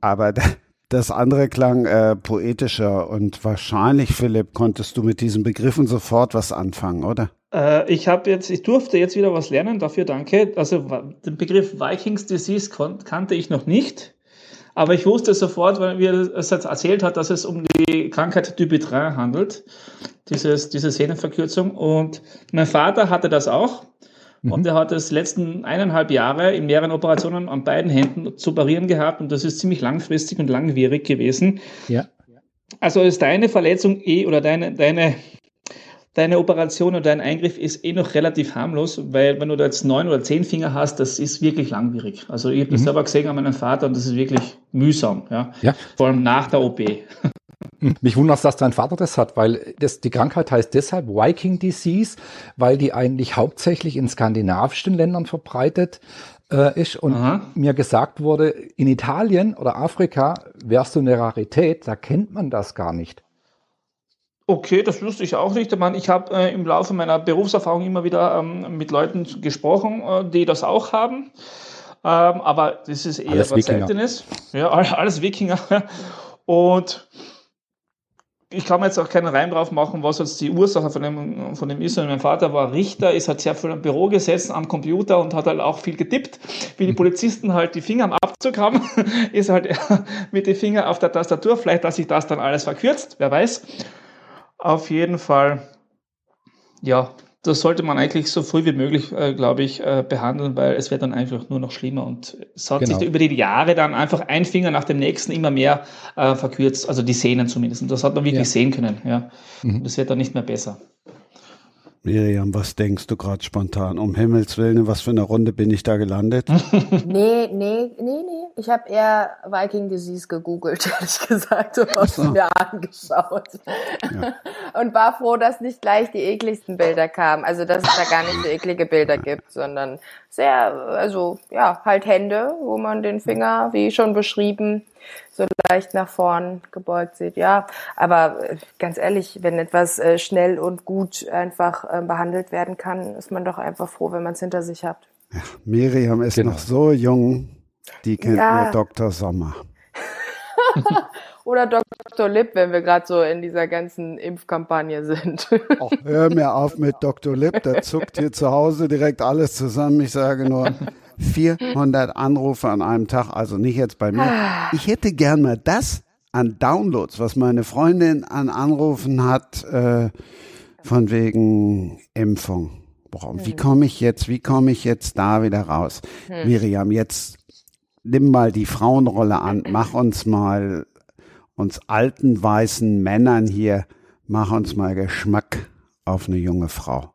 [SPEAKER 2] Aber da- das andere klang äh, poetischer und wahrscheinlich, Philipp, konntest du mit diesen Begriffen sofort was anfangen, oder?
[SPEAKER 4] Äh, ich habe jetzt, ich durfte jetzt wieder was lernen, dafür danke. Also den Begriff Vikings Disease kannte ich noch nicht, aber ich wusste sofort, weil mir es jetzt erzählt hat, dass es um die Krankheit Dupuytren handelt, dieses, diese Sehnenverkürzung. Und mein Vater hatte das auch. Und er hat es letzten eineinhalb Jahre in mehreren Operationen an beiden Händen zu operieren gehabt und das ist ziemlich langfristig und langwierig gewesen.
[SPEAKER 5] Ja.
[SPEAKER 4] Also ist deine Verletzung eh oder deine, deine, deine Operation oder dein Eingriff ist eh noch relativ harmlos, weil wenn du da jetzt neun oder zehn Finger hast, das ist wirklich langwierig. Also ich habe das selber gesehen an meinem Vater und das ist wirklich mühsam, ja.
[SPEAKER 5] Ja.
[SPEAKER 4] Vor allem nach der OP.
[SPEAKER 5] Mich wundert, dass dein Vater das hat, weil das, die Krankheit heißt deshalb Viking Disease, weil die eigentlich hauptsächlich in skandinavischen Ländern verbreitet äh, ist und Aha. mir gesagt wurde, in Italien oder Afrika wärst du eine Rarität, da kennt man das gar nicht.
[SPEAKER 4] Okay, das wusste ich auch nicht. Ich habe äh, im Laufe meiner Berufserfahrung immer wieder ähm, mit Leuten gesprochen, äh, die das auch haben. Ähm, aber das ist eher alles was Seltenes. Ja, alles Wikinger. Und ich kann mir jetzt auch keinen Reim drauf machen, was jetzt die Ursache von dem, von dem ist. Und mein Vater war Richter, ist halt sehr viel im Büro gesessen am Computer und hat halt auch viel getippt. Wie die Polizisten halt die Finger am Abzug haben, ist halt mit den Fingern auf der Tastatur. Vielleicht hat sich das dann alles verkürzt, wer weiß. Auf jeden Fall, ja, das sollte man eigentlich so früh wie möglich, äh, glaube ich, äh, behandeln, weil es wird dann einfach nur noch schlimmer. Und es hat genau. sich über die Jahre dann einfach ein Finger nach dem nächsten immer mehr äh, verkürzt, also die Sehnen zumindest. Und das hat man wirklich ja. sehen können. Ja. Mhm. Das wird dann nicht mehr besser.
[SPEAKER 2] Miriam, was denkst du gerade spontan? Um Himmels Willen, was für eine Runde bin ich da gelandet?
[SPEAKER 3] nee, nee, nee, nee. Ich habe eher Viking Disease gegoogelt, ehrlich gesagt, und so. mir angeschaut. Ja. Und war froh, dass nicht gleich die ekligsten Bilder kamen. Also, dass es da gar nicht so eklige Bilder gibt, sondern sehr, also, ja, halt Hände, wo man den Finger, wie schon beschrieben, so leicht nach vorn gebeugt sieht. Ja, aber äh, ganz ehrlich, wenn etwas äh, schnell und gut einfach äh, behandelt werden kann, ist man doch einfach froh, wenn man es hinter sich hat.
[SPEAKER 2] Ja, Miriam ist genau. noch so jung, die kennt ja. nur Dr. Sommer.
[SPEAKER 3] Oder Dr. Lipp, wenn wir gerade so in dieser ganzen Impfkampagne sind.
[SPEAKER 2] Ach, hör mir auf mit Dr. Lipp, der zuckt hier zu Hause direkt alles zusammen. Ich sage nur, 400 Anrufe an einem Tag, also nicht jetzt bei mir. Ah. Ich hätte gern mal das an Downloads, was meine Freundin an Anrufen hat, äh, von wegen Impfung. Boah, wie hm. komme ich jetzt, wie komme ich jetzt da wieder raus? Hm. Miriam, jetzt nimm mal die Frauenrolle an, mach uns mal, uns alten weißen Männern hier, mach uns mal Geschmack auf eine junge Frau.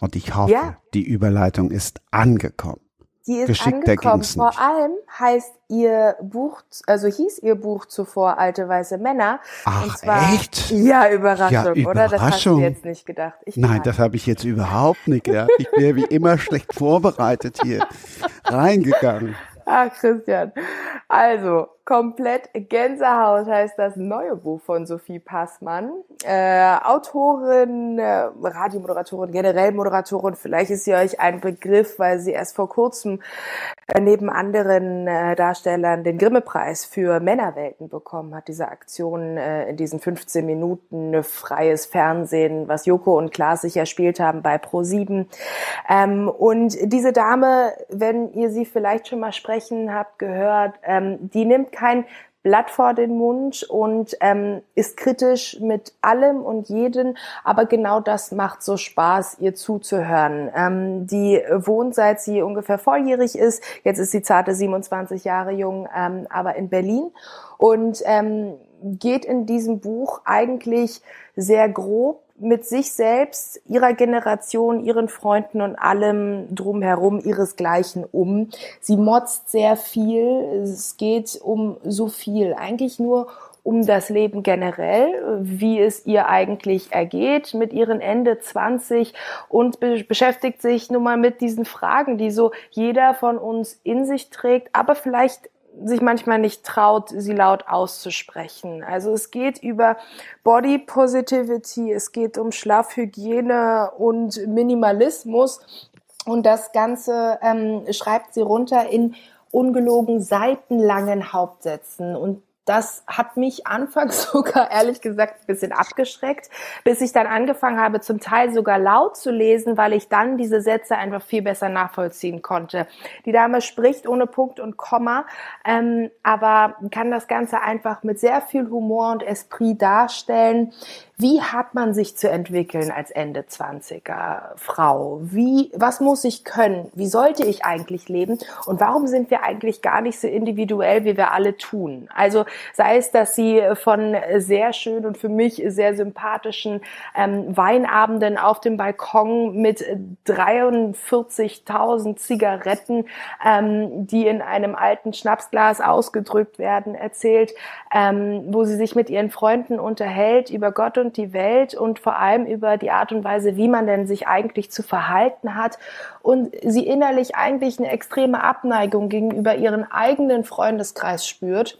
[SPEAKER 2] Und ich hoffe, ja. die Überleitung ist angekommen.
[SPEAKER 3] Die ist Geschickter angekommen. Vor allem heißt ihr Buch, also hieß ihr Buch zuvor Alte weiße Männer.
[SPEAKER 2] Ach zwar, echt?
[SPEAKER 3] Ja, Überraschung, ja, Überraschung, oder? Das hast du jetzt nicht gedacht.
[SPEAKER 2] Ich Nein, das habe ich jetzt überhaupt nicht gedacht. Ich bin wie immer schlecht vorbereitet hier reingegangen.
[SPEAKER 3] Ach, Christian. Also, komplett Gänsehaut heißt das neue Buch von Sophie Passmann. Äh, Autorin, äh, Radiomoderatorin, generell Moderatorin. Vielleicht ist sie euch ein Begriff, weil sie erst vor kurzem äh, neben anderen äh, Darstellern den Grimme-Preis für Männerwelten bekommen hat. Diese Aktion äh, in diesen 15 Minuten freies Fernsehen, was Joko und Klaas sich erspielt haben bei Pro7. Ähm, und diese Dame, wenn ihr sie vielleicht schon mal sprechen habt, gehört, ähm, die nimmt kein Blatt vor den Mund und ähm, ist kritisch mit allem und jeden, aber genau das macht so Spaß, ihr zuzuhören. Ähm, die wohnt seit sie ungefähr volljährig ist, jetzt ist sie zarte 27 Jahre jung, ähm, aber in Berlin. Und ähm, geht in diesem Buch eigentlich sehr grob mit sich selbst, ihrer Generation, ihren Freunden und allem drumherum ihresgleichen um. Sie motzt sehr viel. Es geht um so viel. Eigentlich nur um das Leben generell, wie es ihr eigentlich ergeht mit ihren Ende 20 und be beschäftigt sich nun mal mit diesen Fragen, die so jeder von uns in sich trägt, aber vielleicht sich manchmal nicht traut, sie laut auszusprechen. Also es geht über Body Positivity, es geht um Schlafhygiene und Minimalismus. Und das Ganze ähm, schreibt sie runter in ungelogen seitenlangen Hauptsätzen. Und das hat mich anfangs sogar ehrlich gesagt ein bisschen abgeschreckt, bis ich dann angefangen habe, zum Teil sogar laut zu lesen, weil ich dann diese Sätze einfach viel besser nachvollziehen konnte. Die Dame spricht ohne Punkt und Komma, ähm, aber kann das Ganze einfach mit sehr viel Humor und Esprit darstellen, wie hat man sich zu entwickeln als Ende 20er Frau? Wie, was muss ich können? Wie sollte ich eigentlich leben? Und warum sind wir eigentlich gar nicht so individuell, wie wir alle tun? Also sei es, dass sie von sehr schön und für mich sehr sympathischen ähm, Weinabenden auf dem Balkon mit 43.000 Zigaretten, ähm, die in einem alten Schnapsglas ausgedrückt werden, erzählt, ähm, wo sie sich mit ihren Freunden unterhält über Gott und die Welt und vor allem über die Art und Weise, wie man denn sich eigentlich zu verhalten hat und sie innerlich eigentlich eine extreme Abneigung gegenüber ihren eigenen Freundeskreis spürt.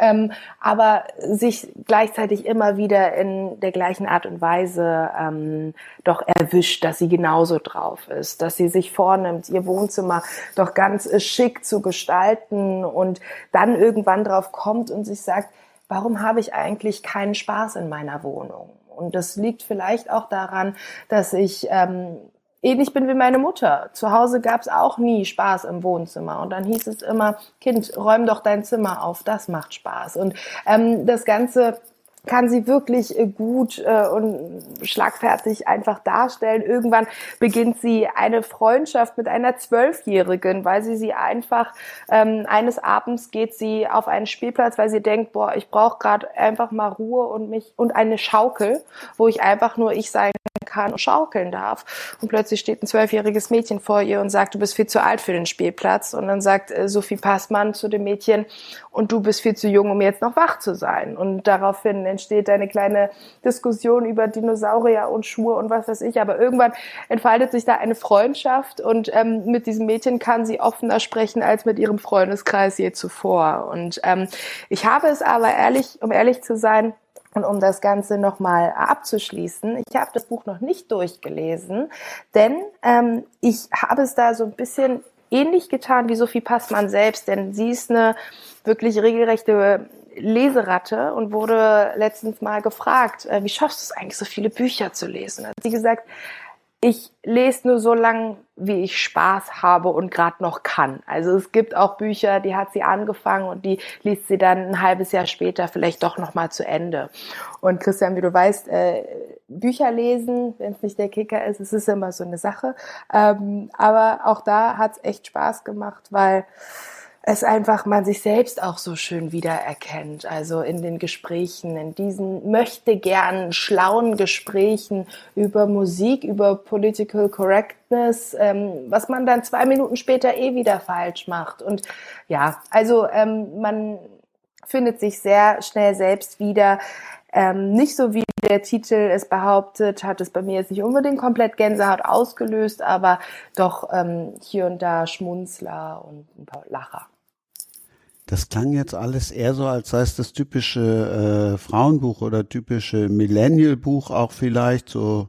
[SPEAKER 3] Ähm, aber sich gleichzeitig immer wieder in der gleichen Art und Weise ähm, doch erwischt, dass sie genauso drauf ist, dass sie sich vornimmt, ihr Wohnzimmer doch ganz schick zu gestalten und dann irgendwann drauf kommt und sich sagt, warum habe ich eigentlich keinen Spaß in meiner Wohnung? Und das liegt vielleicht auch daran, dass ich ähm, ähnlich bin wie meine Mutter. Zu Hause gab es auch nie Spaß im Wohnzimmer. Und dann hieß es immer, Kind, räum doch dein Zimmer auf, das macht Spaß. Und ähm, das Ganze kann sie wirklich äh, gut äh, und schlagfertig einfach darstellen. Irgendwann beginnt sie eine Freundschaft mit einer Zwölfjährigen, weil sie sie einfach ähm, eines Abends geht sie auf einen Spielplatz, weil sie denkt, boah, ich brauche gerade einfach mal Ruhe und mich und eine Schaukel, wo ich einfach nur ich sein kann und schaukeln darf. Und plötzlich steht ein zwölfjähriges Mädchen vor ihr und sagt, du bist viel zu alt für den Spielplatz. Und dann sagt äh, Sophie Passmann zu dem Mädchen, und du bist viel zu jung, um jetzt noch wach zu sein. Und daraufhin entsteht eine kleine Diskussion über Dinosaurier und Schuhe und was weiß ich. Aber irgendwann entfaltet sich da eine Freundschaft und ähm, mit diesem Mädchen kann sie offener sprechen als mit ihrem Freundeskreis je zuvor. Und ähm, ich habe es aber ehrlich, um ehrlich zu sein, und um das Ganze nochmal abzuschließen, ich habe das Buch noch nicht durchgelesen, denn ähm, ich habe es da so ein bisschen ähnlich getan wie Sophie Passmann selbst, denn sie ist eine wirklich regelrechte Leseratte und wurde letztens mal gefragt, äh, wie schaffst du es eigentlich, so viele Bücher zu lesen? Hat sie gesagt, ich lese nur so lang, wie ich Spaß habe und gerade noch kann. Also es gibt auch Bücher, die hat sie angefangen und die liest sie dann ein halbes Jahr später vielleicht doch noch mal zu Ende. Und Christian, wie du weißt, äh, Bücher lesen, wenn es nicht der Kicker ist, es ist immer so eine Sache. Ähm, aber auch da hat es echt Spaß gemacht, weil es einfach man sich selbst auch so schön wiedererkennt. Also in den Gesprächen, in diesen möchte gern schlauen Gesprächen über Musik, über Political Correctness, ähm, was man dann zwei Minuten später eh wieder falsch macht. Und ja, also ähm, man findet sich sehr schnell selbst wieder. Ähm, nicht so wie der Titel es behauptet, hat es bei mir jetzt nicht unbedingt komplett Gänsehaut ausgelöst, aber doch ähm, hier und da Schmunzler und ein paar Lacher.
[SPEAKER 2] Das klang jetzt alles eher so, als sei es das typische äh, Frauenbuch oder typische Millennial-Buch auch vielleicht so.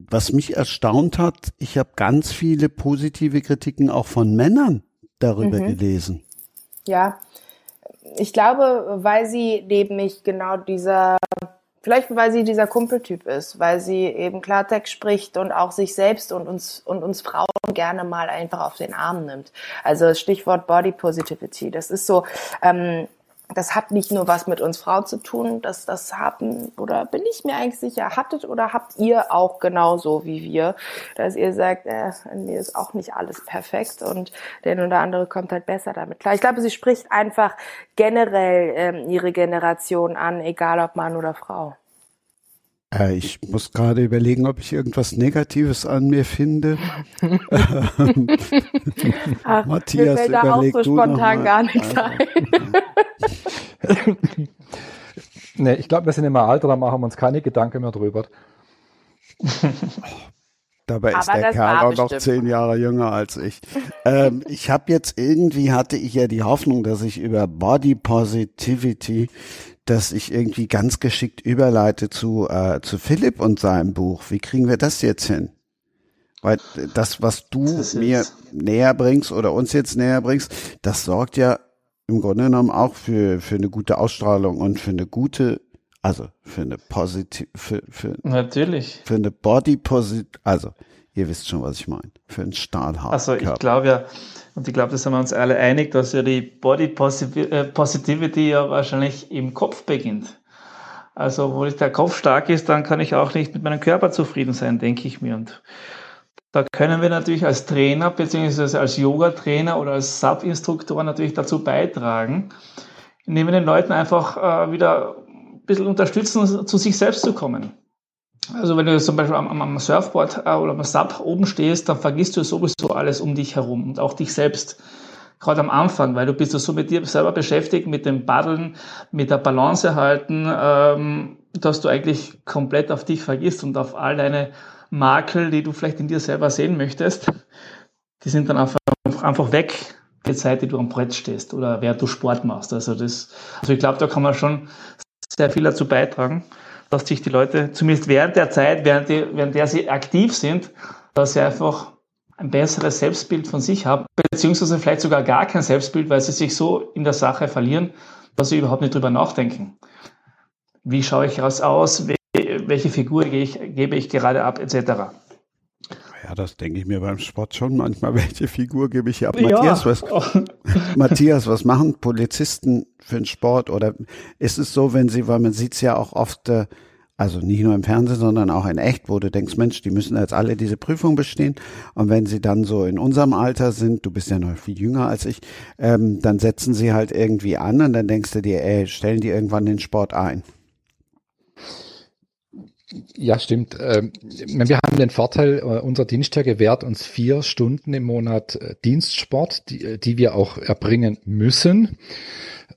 [SPEAKER 2] Was mich erstaunt hat, ich habe ganz viele positive Kritiken auch von Männern darüber mhm. gelesen.
[SPEAKER 3] Ja, ich glaube, weil sie neben mich genau dieser Vielleicht, weil sie dieser Kumpeltyp ist, weil sie eben Klartext spricht und auch sich selbst und uns, und uns Frauen gerne mal einfach auf den Arm nimmt. Also Stichwort Body Positivity. Das ist so, ähm, das hat nicht nur was mit uns Frauen zu tun, dass das haben, oder bin ich mir eigentlich sicher, hattet oder habt ihr auch genauso wie wir, dass ihr sagt, äh, mir ist auch nicht alles perfekt und der oder andere kommt halt besser damit klar. Ich glaube, sie spricht einfach generell ähm, ihre Generation an, egal ob Mann oder Frau.
[SPEAKER 2] Äh, ich muss gerade überlegen, ob ich irgendwas Negatives an mir finde.
[SPEAKER 3] Ach, Matthias, mir fällt da auch so spontan gar nichts also, ein.
[SPEAKER 5] nee, ich glaube, wir sind immer Alter, da machen wir uns keine Gedanken mehr drüber.
[SPEAKER 2] Dabei ist der Kerl auch noch zehn Jahre jünger als ich. ähm, ich habe jetzt irgendwie hatte ich ja die Hoffnung, dass ich über Body Positivity, dass ich irgendwie ganz geschickt überleite zu äh, zu Philipp und seinem Buch. Wie kriegen wir das jetzt hin? Weil das, was du das mir näher bringst oder uns jetzt näher bringst, das sorgt ja im Grunde genommen auch für, für eine gute Ausstrahlung und für eine gute, also für eine positive, für, für,
[SPEAKER 4] Natürlich.
[SPEAKER 2] Für eine Body Posit, also ihr wisst schon, was ich meine, für einen Stahlhaar.
[SPEAKER 4] Also ich glaube ja, und ich glaube, da sind wir uns alle einig, dass ja die Body äh, Positivity ja wahrscheinlich im Kopf beginnt. Also, wo der Kopf stark ist, dann kann ich auch nicht mit meinem Körper zufrieden sein, denke ich mir. Und da können wir natürlich als Trainer beziehungsweise als Yoga-Trainer oder als Sub-Instruktor natürlich dazu beitragen, indem wir den Leuten einfach äh, wieder ein bisschen unterstützen, zu sich selbst zu kommen. Also wenn du zum Beispiel am, am Surfboard äh, oder am Sub oben stehst, dann vergisst du sowieso alles um dich herum und auch dich selbst. Gerade am Anfang, weil du bist so mit dir selber beschäftigt, mit dem Paddeln, mit der Balance erhalten, ähm, dass du eigentlich komplett auf dich vergisst und auf all deine Makel, die du vielleicht in dir selber sehen möchtest, die sind dann einfach, einfach weg, die Zeit, die du am Brett stehst oder während du Sport machst. Also das, also ich glaube, da kann man schon sehr viel dazu beitragen dass sich die Leute, zumindest während der Zeit, während, die, während der sie aktiv sind, dass sie einfach ein besseres Selbstbild von sich haben, beziehungsweise vielleicht sogar gar kein Selbstbild, weil sie sich so in der Sache verlieren, dass sie überhaupt nicht drüber nachdenken. Wie schaue ich aus? Welche Figur gebe ich, gebe ich gerade ab, etc.
[SPEAKER 2] Ja, das denke ich mir beim Sport schon manchmal. Welche Figur gebe ich hier ab? Ja. Matthias, was, Matthias, was machen Polizisten für einen Sport? Oder ist es so, wenn sie, weil man sieht es ja auch oft, äh, also nicht nur im Fernsehen, sondern auch in echt, wo du denkst, Mensch, die müssen jetzt alle diese Prüfung bestehen. Und wenn sie dann so in unserem Alter sind, du bist ja noch viel jünger als ich, ähm, dann setzen sie halt irgendwie an und dann denkst du dir, ey, stellen die irgendwann den Sport ein.
[SPEAKER 5] Ja, stimmt. Ähm, wir haben den Vorteil, äh, unser Dienstag gewährt uns vier Stunden im Monat äh, Dienstsport, die, äh, die wir auch erbringen müssen.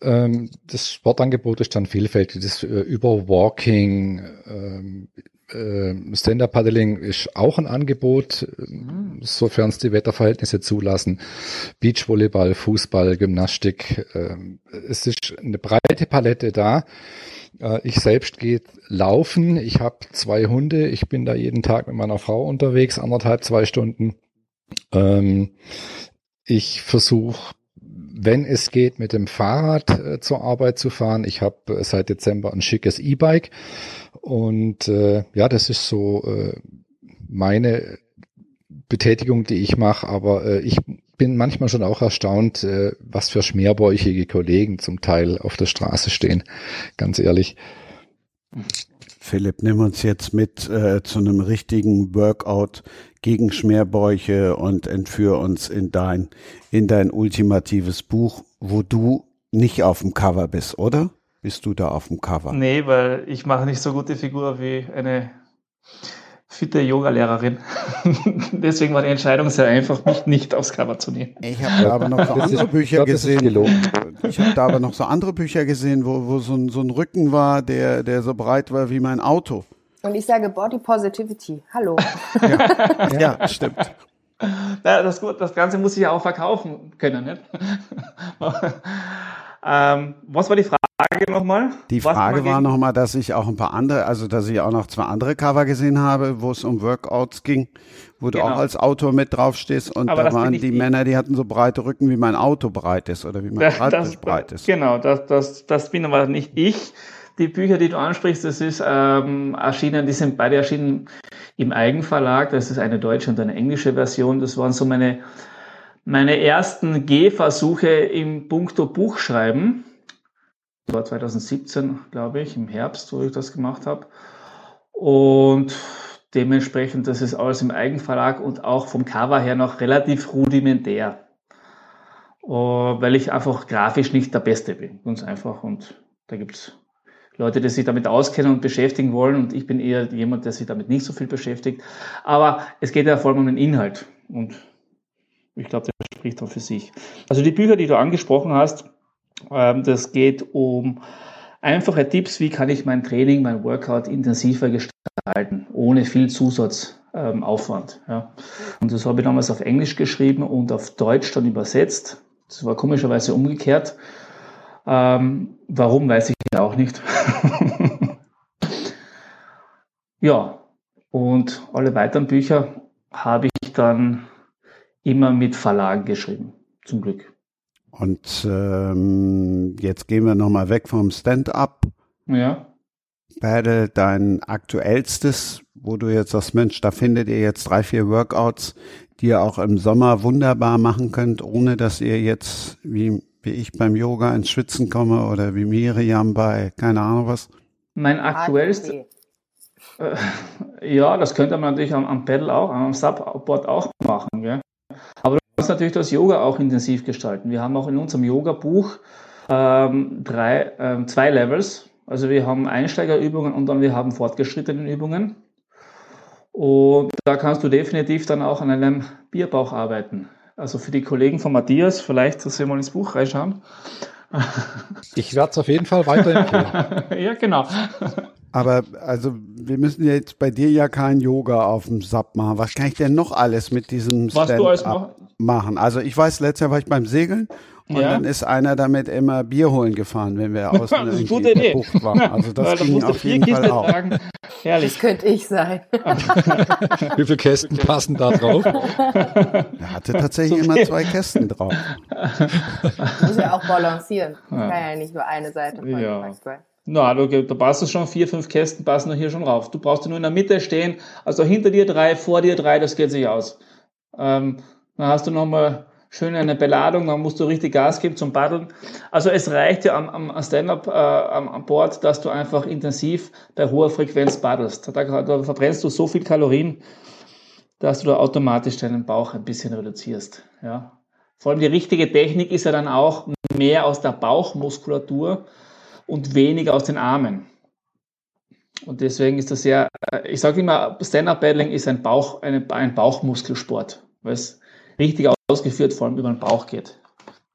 [SPEAKER 5] Ähm, das Sportangebot ist dann vielfältig. Das über Walking, ähm, Stand-Up-Paddling ist auch ein Angebot, sofern es die Wetterverhältnisse zulassen. Beachvolleyball, Fußball, Gymnastik. Es ist eine breite Palette da. Äh, ich selbst gehe laufen. Ich habe zwei Hunde. Ich bin da jeden Tag mit meiner Frau unterwegs, anderthalb, zwei Stunden. Ähm, ich versuche, wenn es geht, mit dem Fahrrad äh, zur Arbeit zu fahren. Ich habe äh, seit Dezember ein schickes E-Bike. Und ja, das ist so meine Betätigung, die ich mache. Aber ich bin manchmal schon auch erstaunt, äh, was für schmerbäuchige Kollegen zum Teil auf der Straße stehen, ganz ehrlich.
[SPEAKER 2] Philipp, nimm uns jetzt mit äh, zu einem richtigen Workout gegen Schmerbäuche und entführ uns in dein, in dein ultimatives Buch, wo du nicht auf dem Cover bist, oder? Bist du da auf dem Cover?
[SPEAKER 4] Nee, weil ich mache nicht so gute Figur wie eine fitte Yoga-Lehrerin. Deswegen war die Entscheidung sehr einfach, mich nicht aufs Cover zu nehmen.
[SPEAKER 2] Ich habe da aber noch so andere Bücher gesehen. Ich habe da aber noch so andere Bücher gesehen, wo, wo so, ein, so ein Rücken war, der, der so breit war wie mein Auto.
[SPEAKER 3] Und ich sage Body Positivity. Hallo.
[SPEAKER 2] Ja, ja stimmt.
[SPEAKER 4] Ja, das, das Ganze muss ich ja auch verkaufen können. Nicht? Ähm, was war die Frage? Nochmal?
[SPEAKER 2] Die Frage war nochmal, dass ich auch ein paar andere, also dass ich auch noch zwei andere Cover gesehen habe, wo es um Workouts ging, wo genau. du auch als Autor mit draufstehst und Aber da waren die Männer, die hatten so breite Rücken, wie mein Auto breit ist oder wie mein Schreibtisch breit ist.
[SPEAKER 4] Genau, das, das, das bin aber nicht ich. Die Bücher, die du ansprichst, das ist ähm, erschienen, die sind beide erschienen im Eigenverlag. Das ist eine deutsche und eine englische Version. Das waren so meine, meine ersten Gehversuche im Punkto Buchschreiben war 2017, glaube ich, im Herbst, wo ich das gemacht habe. Und dementsprechend, das ist alles im Eigenverlag und auch vom Cover her noch relativ rudimentär. Weil ich einfach grafisch nicht der Beste bin, ganz einfach. Und da gibt es Leute, die sich damit auskennen und beschäftigen wollen. Und ich bin eher jemand, der sich damit nicht so viel beschäftigt. Aber es geht ja vor allem um den Inhalt. Und ich glaube, der spricht auch für sich. Also die Bücher, die du angesprochen hast, ähm, das geht um einfache Tipps, wie kann ich mein Training, mein Workout intensiver gestalten, ohne viel Zusatzaufwand. Ja. Und das habe ich damals auf Englisch geschrieben und auf Deutsch dann übersetzt. Das war komischerweise umgekehrt. Ähm, warum, weiß ich auch nicht. ja, und alle weiteren Bücher habe ich dann immer mit Verlagen geschrieben, zum Glück.
[SPEAKER 2] Und ähm, jetzt gehen wir nochmal weg vom Stand-up.
[SPEAKER 4] Ja.
[SPEAKER 2] Paddle, dein aktuellstes, wo du jetzt sagst, Mensch, da findet ihr jetzt drei, vier Workouts, die ihr auch im Sommer wunderbar machen könnt, ohne dass ihr jetzt, wie, wie ich beim Yoga ins Schwitzen komme oder wie Miriam bei, keine Ahnung was.
[SPEAKER 4] Mein aktuellstes. Äh, ja, das könnte man natürlich am, am Pedal auch, am Subboard auch machen. Gell? Aber du kannst natürlich das Yoga auch intensiv gestalten. Wir haben auch in unserem Yoga-Buch ähm, drei, ähm, zwei Levels. Also wir haben Einsteigerübungen und dann wir haben fortgeschrittene Übungen. Und da kannst du definitiv dann auch an einem Bierbauch arbeiten. Also für die Kollegen von Matthias, vielleicht, dass wir mal ins Buch reinschauen.
[SPEAKER 5] Ich werde es auf jeden Fall weiterempfehlen.
[SPEAKER 4] ja, genau.
[SPEAKER 2] Aber also wir müssen jetzt bei dir ja kein Yoga auf dem SAP machen. Was kann ich denn noch alles mit diesem Stand-up machen? Also ich weiß, letztes Jahr war ich beim Segeln und ja. dann ist einer damit immer Bier holen gefahren, wenn wir außen das ist
[SPEAKER 4] gute Idee.
[SPEAKER 2] Bucht waren. Also das ja, ging auf jeden Fall auch.
[SPEAKER 3] Herrlich. Das könnte ich sein.
[SPEAKER 5] Wie viele Kästen passen da drauf?
[SPEAKER 2] Er hatte tatsächlich so immer zwei Kästen drauf.
[SPEAKER 3] Muss ja auch balancieren. Ja. Kann ja nicht nur eine Seite von
[SPEAKER 4] ja. sein. Na, da, da passt es schon, vier, fünf Kästen passen hier schon rauf. Du brauchst nur in der Mitte stehen, also hinter dir drei, vor dir drei, das geht sich aus. Ähm, dann hast du nochmal schön eine Beladung, dann musst du richtig Gas geben zum Paddeln. Also es reicht ja am, am Stand-up äh, am, Bord, dass du einfach intensiv bei hoher Frequenz paddelst. Da, da verbrennst du so viel Kalorien, dass du da automatisch deinen Bauch ein bisschen reduzierst. Ja. Vor allem die richtige Technik ist ja dann auch mehr aus der Bauchmuskulatur und weniger aus den Armen. Und deswegen ist das ja, äh, ich sage immer, Stand-Up-Paddling ist ein, Bauch, eine, ein Bauchmuskelsport, weil richtig ausgeführt vor allem über den Bauch geht.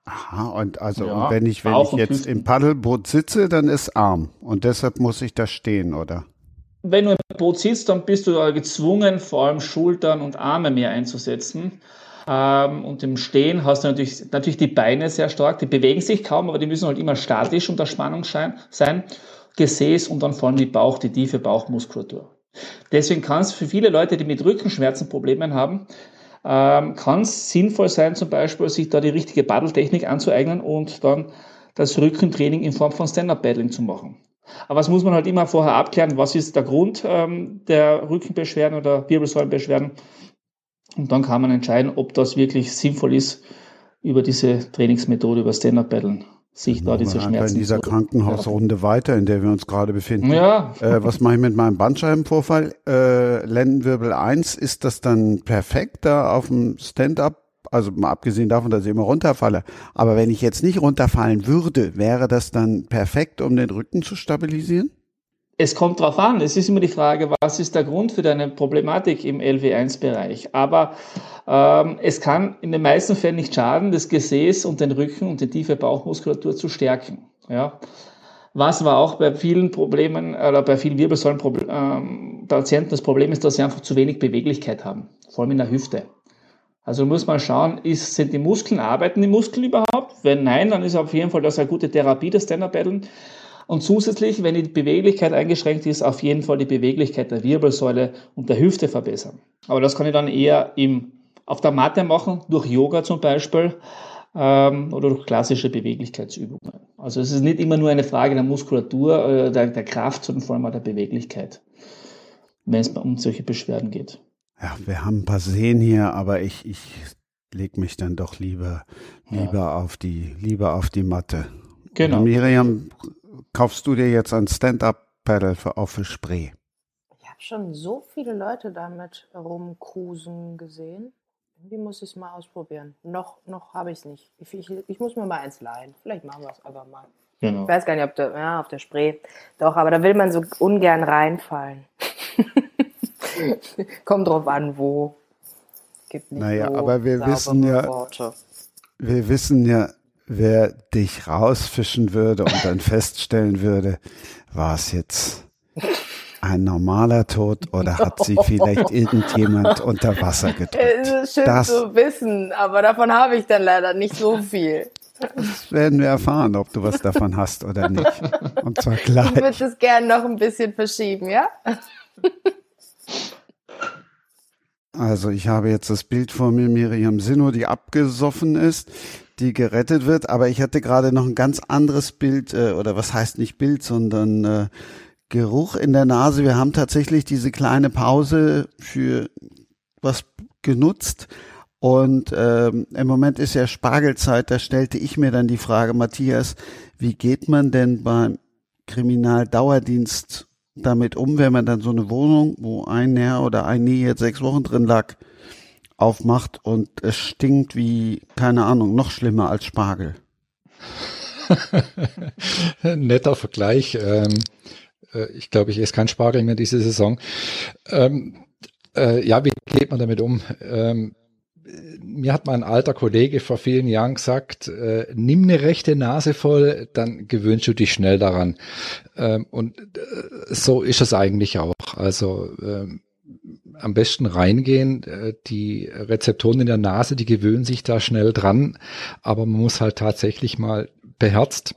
[SPEAKER 2] Aha, und also ja, und wenn ich, wenn ich jetzt im Paddelboot sitze, dann ist Arm. Und deshalb muss ich da stehen, oder?
[SPEAKER 4] Wenn du im Boot sitzt, dann bist du gezwungen, vor allem Schultern und Arme mehr einzusetzen. Ähm, und im Stehen hast du natürlich, natürlich die Beine sehr stark, die bewegen sich kaum, aber die müssen halt immer statisch unter Spannung sein. Gesäß und dann vor allem die Bauch, die tiefe Bauchmuskulatur. Deswegen kann es für viele Leute, die mit Rückenschmerzen Probleme haben, ähm, kann es sinnvoll sein, zum Beispiel sich da die richtige Paddeltechnik anzueignen und dann das Rückentraining in Form von Stand-Up-Paddling zu machen. Aber was muss man halt immer vorher abklären, was ist der Grund ähm, der Rückenbeschwerden oder Wirbelsäulenbeschwerden? Und dann kann man entscheiden, ob das wirklich sinnvoll ist, über diese Trainingsmethode, über Stand-Up-Paddeln sich da diese Schmerzen.
[SPEAKER 2] in dieser Krankenhausrunde weiter, in der wir uns gerade befinden.
[SPEAKER 4] Ja.
[SPEAKER 2] Äh, was mache ich mit meinem Bandscheibenvorfall? Äh, Lendenwirbel 1, ist das dann perfekt da auf dem Stand-up? Also mal abgesehen davon, dass ich immer runterfalle. Aber wenn ich jetzt nicht runterfallen würde, wäre das dann perfekt, um den Rücken zu stabilisieren?
[SPEAKER 4] Es kommt drauf an. Es ist immer die Frage, was ist der Grund für deine Problematik im LW1-Bereich? Aber ähm, es kann in den meisten Fällen nicht schaden, das Gesäß und den Rücken und die tiefe Bauchmuskulatur zu stärken. Ja. Was war auch bei vielen Problemen oder bei vielen Wirbelsäulenpatienten ähm, das Problem ist, dass sie einfach zu wenig Beweglichkeit haben, vor allem in der Hüfte. Also muss man schauen, ist, sind die Muskeln, arbeiten die Muskeln überhaupt? Wenn nein, dann ist auf jeden Fall das eine gute Therapie, das Stand-Up-Paddeln. Und zusätzlich, wenn die Beweglichkeit eingeschränkt ist, auf jeden Fall die Beweglichkeit der Wirbelsäule und der Hüfte verbessern. Aber das kann ich dann eher im, auf der Matte machen, durch Yoga zum Beispiel ähm, oder durch klassische Beweglichkeitsübungen. Also es ist nicht immer nur eine Frage der Muskulatur, äh, der, der Kraft, sondern vor allem auch der Beweglichkeit, wenn es um solche Beschwerden geht.
[SPEAKER 2] Ja, wir haben ein paar Seen hier, aber ich, ich leg mich dann doch lieber, lieber ja. auf die, lieber auf die Matte.
[SPEAKER 4] Genau.
[SPEAKER 2] Miriam kaufst du dir jetzt ein Stand-Up-Pedal für, auch für Spree?
[SPEAKER 3] Ich habe schon so viele Leute damit rumcruisen gesehen. Irgendwie muss ich es mal ausprobieren. Noch, noch habe ich es nicht. Ich, ich, ich, muss mir mal eins leihen. Vielleicht machen wir es einfach mal. Genau. Ich weiß gar nicht, ob der, ja, auf der Spree. Doch, aber da will man so ungern reinfallen. Kommt drauf an, wo.
[SPEAKER 2] Gibt nicht naja, so aber wir wissen ja, Worte. wir wissen ja, wer dich rausfischen würde und dann feststellen würde, war es jetzt ein normaler Tod oder hat sie vielleicht irgendjemand unter Wasser gedrückt?
[SPEAKER 3] Es ist schön das, zu wissen, aber davon habe ich dann leider nicht so viel.
[SPEAKER 2] Das werden wir erfahren, ob du was davon hast oder nicht. Und zwar gleich. Ich
[SPEAKER 3] würde es gerne noch ein bisschen verschieben, ja?
[SPEAKER 2] Also ich habe jetzt das Bild vor mir, Miriam Sinno, die abgesoffen ist die gerettet wird. Aber ich hatte gerade noch ein ganz anderes Bild, äh, oder was heißt nicht Bild, sondern äh, Geruch in der Nase. Wir haben tatsächlich diese kleine Pause für was genutzt. Und ähm, im Moment ist ja Spargelzeit, da stellte ich mir dann die Frage, Matthias, wie geht man denn beim Kriminaldauerdienst damit um, wenn man dann so eine Wohnung, wo ein Herr oder ein Nie jetzt sechs Wochen drin lag, aufmacht und es stinkt wie, keine Ahnung, noch schlimmer als Spargel.
[SPEAKER 5] Netter Vergleich. Ähm, äh, ich glaube, ich esse kein Spargel mehr diese Saison. Ähm, äh, ja, wie geht man damit um? Ähm, mir hat mein alter Kollege vor vielen Jahren gesagt, äh, nimm eine rechte Nase voll, dann gewöhnst du dich schnell daran. Ähm, und äh, so ist es eigentlich auch. Also ähm, am besten reingehen. Äh, die Rezeptoren in der Nase, die gewöhnen sich da schnell dran, aber man muss halt tatsächlich mal beherzt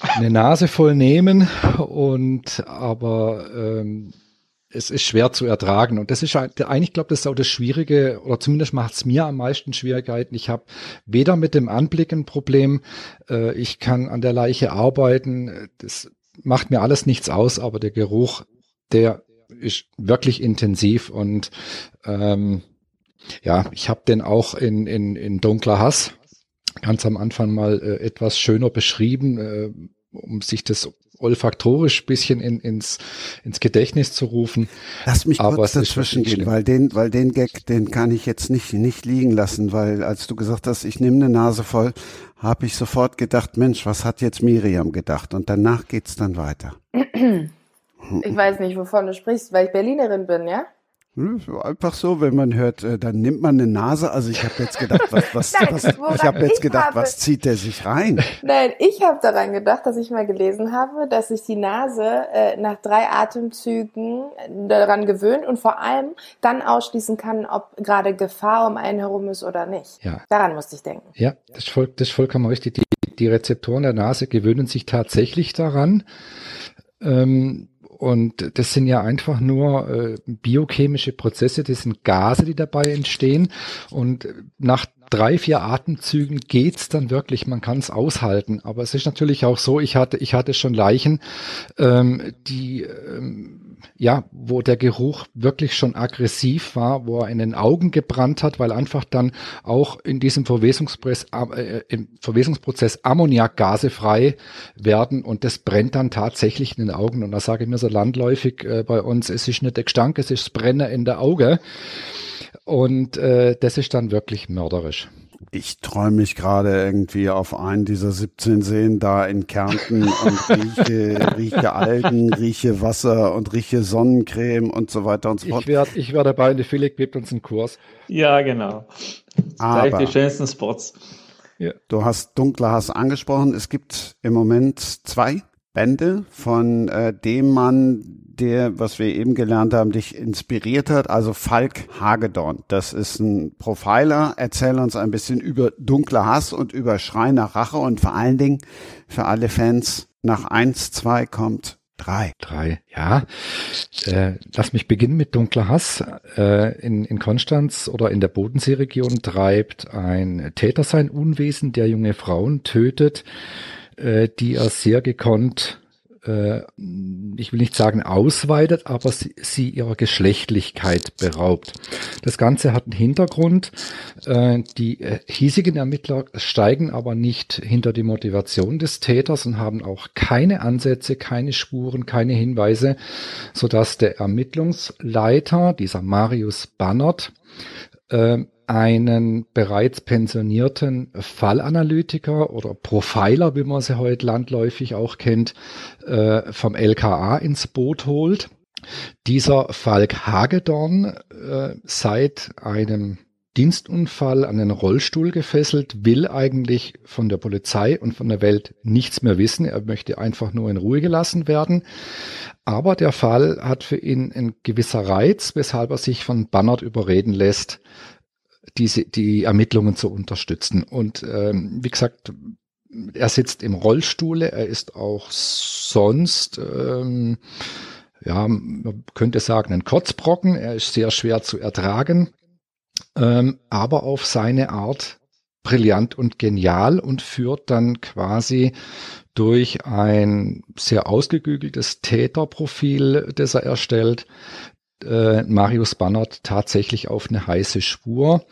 [SPEAKER 5] eine Nase voll nehmen und aber ähm, es ist schwer zu ertragen. Und das ist eigentlich, glaube das ist auch das Schwierige, oder zumindest macht es mir am meisten Schwierigkeiten. Ich habe weder mit dem Anblick ein Problem, äh, ich kann an der Leiche arbeiten, das macht mir alles nichts aus, aber der Geruch, der ist wirklich intensiv und ähm, ja, ich habe den auch in, in, in dunkler Hass ganz am Anfang mal äh, etwas schöner beschrieben, äh, um sich das olfaktorisch bisschen in, ins, ins Gedächtnis zu rufen.
[SPEAKER 2] Lass mich Aber kurz dazwischen gehen, weil den, weil den Gag, den kann ich jetzt nicht, nicht liegen lassen, weil als du gesagt hast, ich nehme eine Nase voll, habe ich sofort gedacht, Mensch, was hat jetzt Miriam gedacht? Und danach geht's dann weiter.
[SPEAKER 3] Ich weiß nicht, wovon du sprichst, weil ich Berlinerin bin, ja?
[SPEAKER 2] Hm, einfach so, wenn man hört, äh, dann nimmt man eine Nase. Also ich habe jetzt gedacht, was, was, Nein, was ich habe jetzt gedacht, habe, was zieht der sich rein?
[SPEAKER 3] Nein, ich habe daran gedacht, dass ich mal gelesen habe, dass sich die Nase äh, nach drei Atemzügen daran gewöhnt und vor allem dann ausschließen kann, ob gerade Gefahr um einen herum ist oder nicht. Ja. Daran musste ich denken.
[SPEAKER 5] Ja, das ist, voll, das ist vollkommen richtig. Die, die Rezeptoren der Nase gewöhnen sich tatsächlich daran. Ähm, und das sind ja einfach nur äh, biochemische Prozesse, das sind Gase, die dabei entstehen. Und nach drei, vier Atemzügen geht's dann wirklich, man kann es aushalten. Aber es ist natürlich auch so, ich hatte, ich hatte schon Leichen, ähm, die ähm, ja, wo der Geruch wirklich schon aggressiv war, wo er in den Augen gebrannt hat, weil einfach dann auch in diesem Verwesungsprozess, äh, Verwesungsprozess Ammoniakgase frei werden und das brennt dann tatsächlich in den Augen. Und da sage ich mir so landläufig äh, bei uns, es ist nicht der Gestank, es ist das Brennen in der Auge. Und äh, das ist dann wirklich mörderisch.
[SPEAKER 2] Ich träume mich gerade irgendwie auf einen dieser 17 Seen da in Kärnten und rieche, rieche Algen, rieche Wasser und rieche Sonnencreme und so weiter und so
[SPEAKER 5] fort. Ich werde ich werd dabei und die Philipp gibt uns einen Kurs.
[SPEAKER 4] Ja, genau.
[SPEAKER 2] Aber
[SPEAKER 4] die schönsten Spots.
[SPEAKER 2] Ja. Du hast Dunkler Hass angesprochen. Es gibt im Moment zwei Bände von äh, dem Mann, der, was wir eben gelernt haben, dich inspiriert hat, also Falk Hagedorn. Das ist ein Profiler. Erzähl uns ein bisschen über dunkler Hass und über Schrei nach Rache und vor allen Dingen für alle Fans nach eins, zwei kommt drei.
[SPEAKER 5] Drei, ja. Äh, lass mich beginnen mit dunkler Hass. Äh, in, in Konstanz oder in der Bodenseeregion treibt ein Täter sein Unwesen, der junge Frauen tötet, äh, die er sehr gekonnt äh, ich will nicht sagen ausweitet, aber sie, sie, ihrer Geschlechtlichkeit beraubt. Das Ganze hat einen Hintergrund. Äh, die äh, hiesigen Ermittler steigen aber nicht hinter die Motivation des Täters und haben auch keine Ansätze, keine Spuren, keine Hinweise, sodass der Ermittlungsleiter, dieser Marius Bannert, äh, einen bereits pensionierten Fallanalytiker oder Profiler, wie man sie heute landläufig auch kennt, äh, vom LKA ins Boot holt. Dieser Falk Hagedorn äh, seit einem Dienstunfall an den Rollstuhl gefesselt, will eigentlich von der Polizei und von der Welt nichts mehr wissen. Er möchte einfach nur in Ruhe gelassen werden. Aber der Fall hat für ihn ein gewisser Reiz, weshalb er sich von Bannert überreden lässt, diese, die Ermittlungen zu unterstützen. Und ähm, wie gesagt, er sitzt im Rollstuhl, er ist auch sonst, ähm, ja, man könnte sagen, ein Kotzbrocken, er ist sehr schwer zu ertragen, ähm, aber auf seine Art brillant und genial und führt dann quasi durch ein sehr ausgegügeltes Täterprofil, das er erstellt, äh, Marius Bannert tatsächlich auf eine heiße Spur.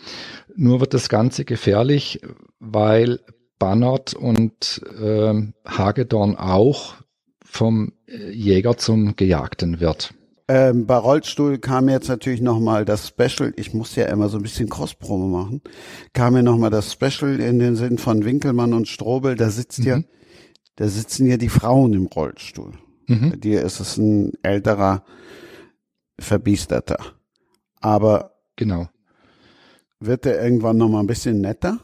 [SPEAKER 5] Nur wird das Ganze gefährlich, weil Bannert und äh, Hagedorn auch vom äh, Jäger zum Gejagten wird.
[SPEAKER 2] Ähm, bei Rollstuhl kam jetzt natürlich nochmal das Special, ich muss ja immer so ein bisschen Cross-Promo machen, kam mir nochmal das Special in den Sinn von Winkelmann und Strobel, da sitzt mhm. ja, da sitzen ja die Frauen im Rollstuhl. Mhm. Bei dir ist es ein älterer, verbiesterter. Aber
[SPEAKER 5] genau.
[SPEAKER 2] wird der irgendwann nochmal ein bisschen netter?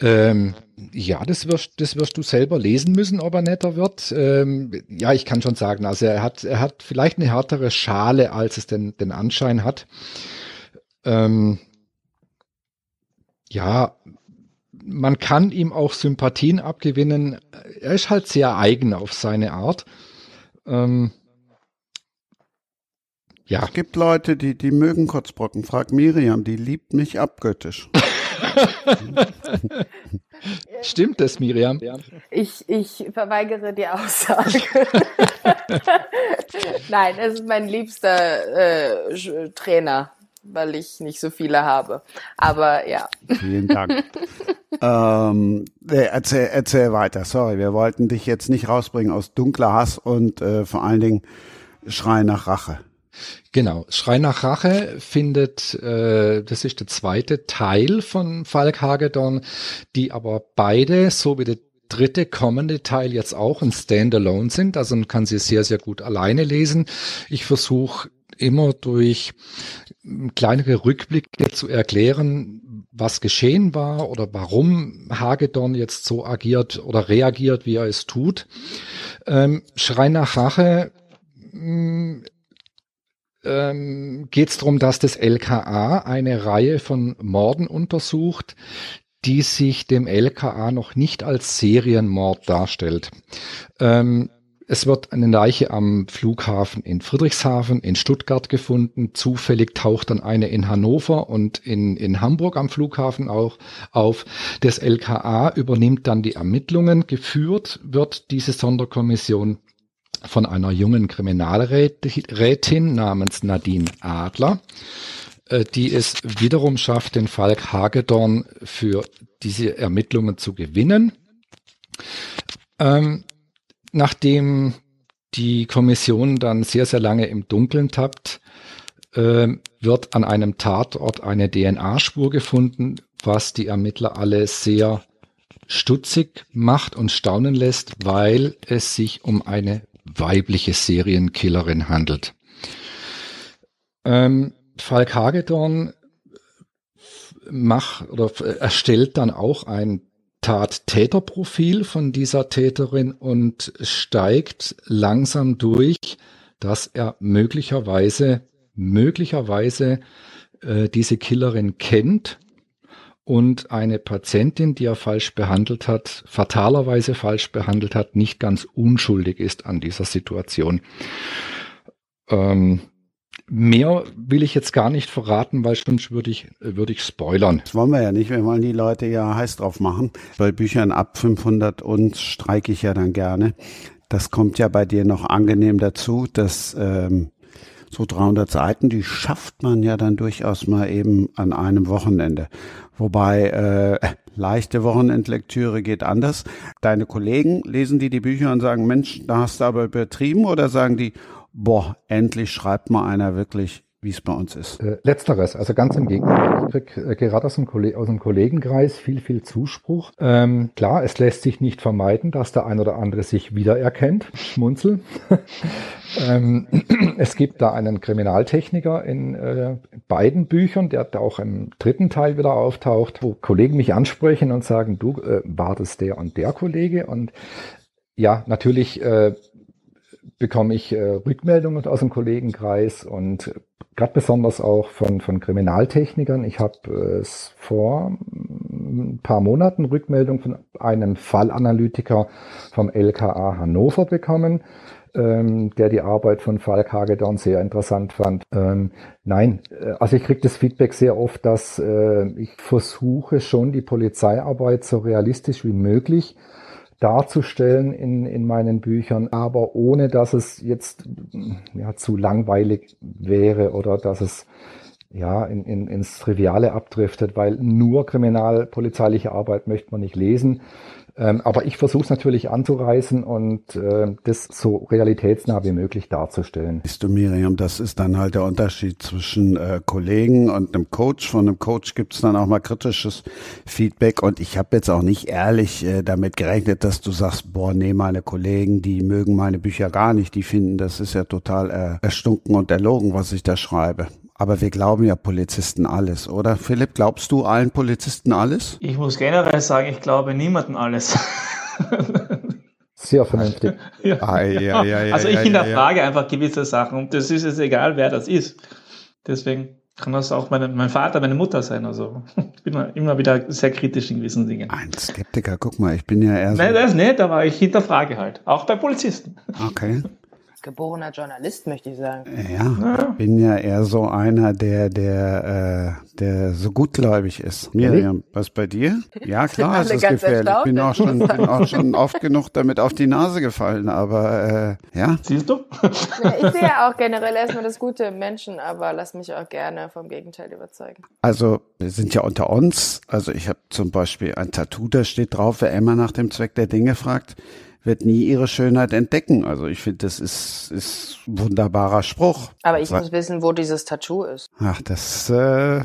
[SPEAKER 5] Ähm, ja, das wirst, das wirst du selber lesen müssen, ob er netter wird. Ähm, ja, ich kann schon sagen, also er hat, er hat vielleicht eine härtere Schale, als es den, den Anschein hat. Ähm, ja, man kann ihm auch Sympathien abgewinnen. Er ist halt sehr eigen auf seine Art. Ähm,
[SPEAKER 2] ja. Es gibt Leute, die, die mögen Kotzbrocken. Frag Miriam, die liebt mich abgöttisch.
[SPEAKER 5] Stimmt das, Miriam?
[SPEAKER 3] Ich, ich verweigere die Aussage. Nein, es ist mein liebster äh, Trainer, weil ich nicht so viele habe. Aber ja.
[SPEAKER 2] Vielen Dank. ähm, erzähl, erzähl weiter. Sorry, wir wollten dich jetzt nicht rausbringen aus dunkler Hass und äh, vor allen Dingen Schrei nach Rache.
[SPEAKER 5] Genau, Schrei nach Rache findet, äh, das ist der zweite Teil von Falk Hagedorn, die aber beide, so wie der dritte kommende Teil jetzt auch ein Standalone sind, also man kann sie sehr, sehr gut alleine lesen. Ich versuche immer durch kleinere Rückblicke zu erklären, was geschehen war oder warum Hagedorn jetzt so agiert oder reagiert, wie er es tut. Ähm, Schrei nach Rache hm, ähm, geht es darum, dass das LKA eine Reihe von Morden untersucht, die sich dem LKA noch nicht als Serienmord darstellt. Ähm, es wird eine Leiche am Flughafen in Friedrichshafen in Stuttgart gefunden. Zufällig taucht dann eine in Hannover und in, in Hamburg am Flughafen auch auf. Das LKA übernimmt dann die Ermittlungen. Geführt wird diese Sonderkommission von einer jungen Kriminalrätin namens Nadine Adler, äh, die es wiederum schafft, den Falk Hagedorn für diese Ermittlungen zu gewinnen. Ähm, nachdem die Kommission dann sehr, sehr lange im Dunkeln tappt, äh, wird an einem Tatort eine DNA-Spur gefunden, was die Ermittler alle sehr stutzig macht und staunen lässt, weil es sich um eine weibliche Serienkillerin handelt. Ähm, Falk Hagedorn macht oder erstellt dann auch ein Tat-Täter-Profil von dieser Täterin und steigt langsam durch, dass er möglicherweise, möglicherweise äh, diese Killerin kennt und eine Patientin, die er falsch behandelt hat, fatalerweise falsch behandelt hat, nicht ganz unschuldig ist an dieser Situation. Ähm, mehr will ich jetzt gar nicht verraten, weil sonst würde ich, würde ich spoilern.
[SPEAKER 2] Das wollen wir ja nicht. Wir wollen die Leute ja heiß drauf machen. Bei Büchern ab 500 und streike ich ja dann gerne. Das kommt ja bei dir noch angenehm dazu, dass ähm, so 300 Seiten, die schafft man ja dann durchaus mal eben an einem Wochenende. Wobei äh, leichte Wochenendlektüre geht anders. Deine Kollegen lesen die die Bücher und sagen, Mensch, da hast du aber übertrieben oder sagen die, boah, endlich schreibt mal einer wirklich wie es bei uns ist.
[SPEAKER 5] Äh, letzteres, also ganz im Gegenteil. Ich krieg äh, gerade aus dem, aus dem Kollegenkreis viel, viel Zuspruch. Ähm, klar, es lässt sich nicht vermeiden, dass der ein oder andere sich wiedererkennt. Schmunzel. ähm, es gibt da einen Kriminaltechniker in äh, beiden Büchern, der da auch im dritten Teil wieder auftaucht, wo Kollegen mich ansprechen und sagen, du, äh, war der und der Kollege? Und ja, natürlich äh, bekomme ich äh, Rückmeldungen aus dem Kollegenkreis und gerade besonders auch von, von Kriminaltechnikern. Ich habe äh, es vor ein paar Monaten Rückmeldung von einem Fallanalytiker vom LKA Hannover bekommen, ähm, der die Arbeit von Falk Hagedorn sehr interessant fand. Ähm, nein, äh, also ich kriege das Feedback sehr oft, dass äh, ich versuche schon die Polizeiarbeit so realistisch wie möglich darzustellen in, in meinen Büchern, aber ohne dass es jetzt ja, zu langweilig wäre oder dass es ja, in, in, ins Triviale abdriftet, weil nur kriminalpolizeiliche Arbeit möchte man nicht lesen. Ähm, aber ich versuche es natürlich anzureißen und äh, das so realitätsnah wie möglich darzustellen.
[SPEAKER 2] Siehst du, Miriam, das ist dann halt der Unterschied zwischen äh, Kollegen und einem Coach. Von einem Coach gibt es dann auch mal kritisches Feedback und ich habe jetzt auch nicht ehrlich äh, damit gerechnet, dass du sagst, boah, nee, meine Kollegen, die mögen meine Bücher gar nicht, die finden, das ist ja total äh, erstunken und erlogen, was ich da schreibe. Aber wir glauben ja Polizisten alles, oder? Philipp, glaubst du allen Polizisten alles?
[SPEAKER 4] Ich muss generell sagen, ich glaube niemandem alles.
[SPEAKER 5] Sehr vernünftig.
[SPEAKER 4] ja. Ah, ja, ja, also ich hinterfrage einfach gewisse Sachen und das ist es egal, wer das ist. Deswegen kann das auch meine, mein Vater, meine Mutter sein. Also ich bin immer wieder sehr kritisch in gewissen Dingen.
[SPEAKER 2] Ein Skeptiker, guck mal, ich bin ja eher so.
[SPEAKER 4] Nein, das nicht, aber ich hinterfrage halt. Auch bei Polizisten.
[SPEAKER 2] Okay
[SPEAKER 3] geborener Journalist, möchte ich sagen.
[SPEAKER 2] Ja, ich bin ja eher so einer, der, der, äh, der so gutgläubig ist. Miriam, was bei dir? Ja, klar, es ist gefährlich. Ich bin auch schon, bin auch schon oft genug damit auf die Nase gefallen, aber äh, ja.
[SPEAKER 4] Siehst du?
[SPEAKER 3] Ja, ich sehe auch generell erstmal das Gute im Menschen, aber lass mich auch gerne vom Gegenteil überzeugen.
[SPEAKER 2] Also, wir sind ja unter uns. Also, ich habe zum Beispiel ein Tattoo, da steht drauf, wer immer nach dem Zweck der Dinge fragt wird nie ihre Schönheit entdecken. Also ich finde, das ist, ist ein wunderbarer Spruch.
[SPEAKER 3] Aber ich muss wissen, wo dieses Tattoo ist.
[SPEAKER 2] Ach, das äh,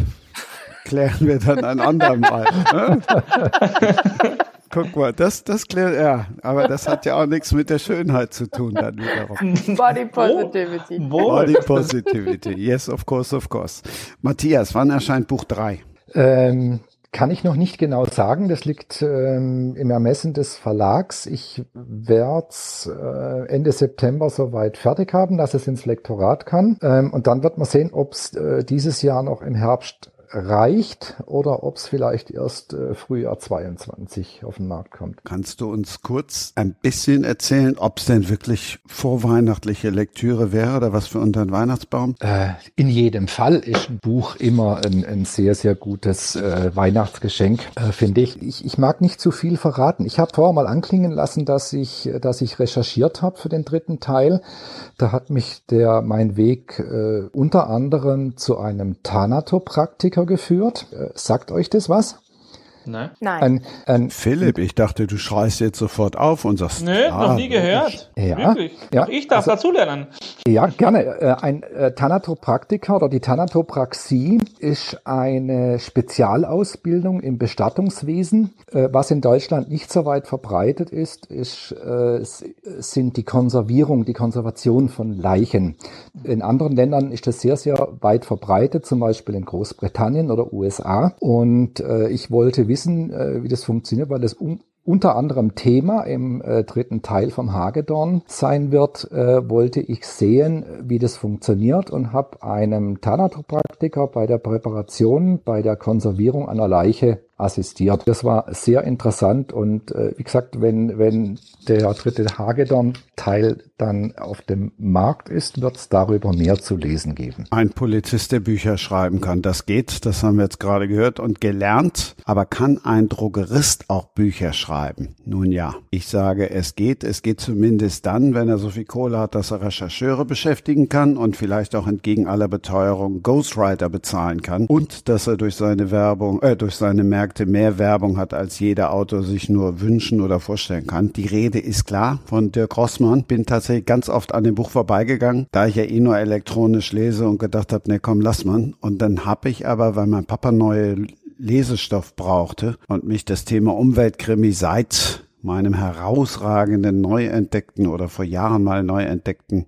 [SPEAKER 2] klären wir dann ein andermal. Ne? Guck mal, das, das klärt, ja, aber das hat ja auch nichts mit der Schönheit zu tun dann wiederum.
[SPEAKER 3] Body Positivity.
[SPEAKER 2] Wo? Body Positivity, yes, of course, of course. Matthias, wann erscheint Buch 3?
[SPEAKER 5] Ähm, kann ich noch nicht genau sagen. Das liegt ähm, im Ermessen des Verlags. Ich werde es äh, Ende September soweit fertig haben, dass es ins Lektorat kann. Ähm, und dann wird man sehen, ob es äh, dieses Jahr noch im Herbst reicht oder ob es vielleicht erst äh, Frühjahr 22 auf den Markt kommt.
[SPEAKER 2] Kannst du uns kurz ein bisschen erzählen, ob es denn wirklich vorweihnachtliche Lektüre wäre oder was für unter den Weihnachtsbaum?
[SPEAKER 5] Äh, in jedem Fall ist ein Buch immer ein, ein sehr, sehr gutes äh, Weihnachtsgeschenk, äh, finde ich. ich. Ich mag nicht zu viel verraten. Ich habe vorher mal anklingen lassen, dass ich, dass ich recherchiert habe für den dritten Teil. Da hat mich der mein Weg äh, unter anderem zu einem Thanatopraktiker Musiker geführt. Äh, sagt euch das was?
[SPEAKER 4] Nein.
[SPEAKER 3] Nein.
[SPEAKER 2] Ein, ein Philipp, ich dachte, du schreist jetzt sofort auf und sagst.
[SPEAKER 4] Nö, ah, noch nie gehört.
[SPEAKER 5] Ja, Wirklich.
[SPEAKER 4] Ja, ich darf also, dazulernen.
[SPEAKER 5] Ja, gerne. Äh, ein äh, Thanatopraktiker oder die Thanatopraxie ist eine Spezialausbildung im Bestattungswesen. Äh, was in Deutschland nicht so weit verbreitet ist, ist sind die Konservierung, die Konservation von Leichen. In anderen Ländern ist das sehr, sehr weit verbreitet, zum Beispiel in Großbritannien oder USA. Und ich wollte wissen, äh, wie das funktioniert, weil das un unter anderem Thema im äh, dritten Teil vom Hagedorn sein wird, äh, wollte ich sehen, wie das funktioniert und habe einem Thanatopraktiker bei der Präparation, bei der Konservierung einer Leiche assistiert. Das war sehr interessant und äh, wie gesagt, wenn, wenn der dritte Hagedorn-Teil dann auf dem Markt ist, wird es darüber mehr zu lesen geben.
[SPEAKER 2] Ein Polizist, der Bücher schreiben kann, das geht, das haben wir jetzt gerade gehört und gelernt, aber kann ein Drogerist auch Bücher schreiben? Nun ja, ich sage, es geht, es geht zumindest dann, wenn er so viel Kohle hat, dass er Rechercheure beschäftigen kann und vielleicht auch entgegen aller Beteuerung Ghostwriter bezahlen kann und dass er durch seine Werbung, äh, durch seine Märkte Märkte mehr Werbung hat, als jeder Autor sich nur wünschen oder vorstellen kann. Die Rede ist klar von Dirk Rossmann. Bin tatsächlich ganz oft an dem Buch vorbeigegangen, da ich ja eh nur elektronisch lese und gedacht habe, ne komm, lass man. Und dann habe ich aber, weil mein Papa neue Lesestoff brauchte und mich das Thema Umweltkrimi seit meinem herausragenden, neu entdeckten oder vor Jahren mal neu entdeckten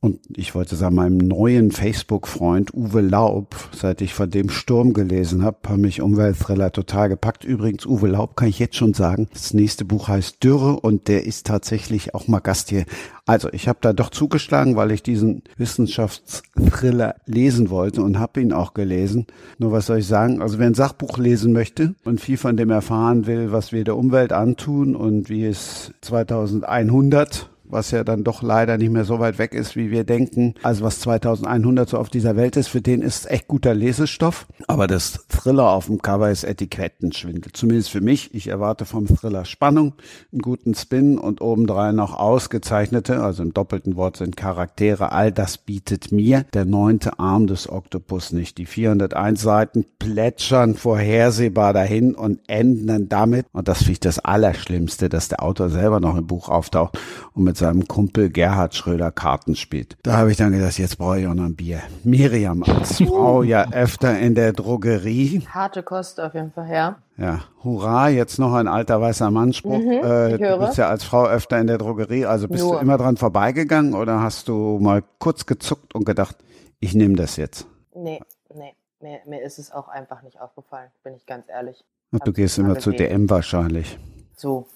[SPEAKER 2] und ich wollte sagen, meinem neuen Facebook-Freund Uwe Laub, seit ich von dem Sturm gelesen habe, haben mich Umweltthriller total gepackt. Übrigens, Uwe Laub kann ich jetzt schon sagen, das nächste Buch heißt Dürre und der ist tatsächlich auch mal Gast hier. Also ich habe da doch zugeschlagen, weil ich diesen Wissenschaftsthriller lesen wollte und habe ihn auch gelesen. Nur was soll ich sagen? Also wer ein Sachbuch lesen möchte und viel von dem erfahren will, was wir der Umwelt antun und wie es 2100 was ja dann doch leider nicht mehr so weit weg ist, wie wir denken. Also was 2100 so auf dieser Welt ist, für den ist echt guter Lesestoff. Aber das Thriller auf dem Cover ist Etikettenschwindel. Zumindest für mich. Ich erwarte vom Thriller Spannung, einen guten Spin und obendrein noch ausgezeichnete, also im doppelten Wort sind Charaktere. All das bietet mir der neunte Arm des Oktopus nicht. Die 401 Seiten plätschern vorhersehbar dahin und enden dann damit. Und das finde ich das Allerschlimmste, dass der Autor selber noch im Buch auftaucht und mit seinem Kumpel Gerhard Schröder Karten spielt. Da habe ich dann gedacht, jetzt brauche ich auch noch ein Bier. Miriam als Frau ja öfter in der Drogerie.
[SPEAKER 3] Harte Kost auf jeden Fall, ja.
[SPEAKER 2] Ja, hurra, jetzt noch ein alter weißer Mannspruch.
[SPEAKER 3] Mhm,
[SPEAKER 2] äh, du bist ja als Frau öfter in der Drogerie, also bist
[SPEAKER 3] Nur.
[SPEAKER 2] du immer dran vorbeigegangen oder hast du mal kurz gezuckt und gedacht, ich nehme das jetzt?
[SPEAKER 3] Nee, nee. Mir, mir ist es auch einfach nicht aufgefallen, bin ich ganz ehrlich.
[SPEAKER 2] Und du
[SPEAKER 3] Hab
[SPEAKER 2] gehst immer zu. DM wahrscheinlich.
[SPEAKER 3] So,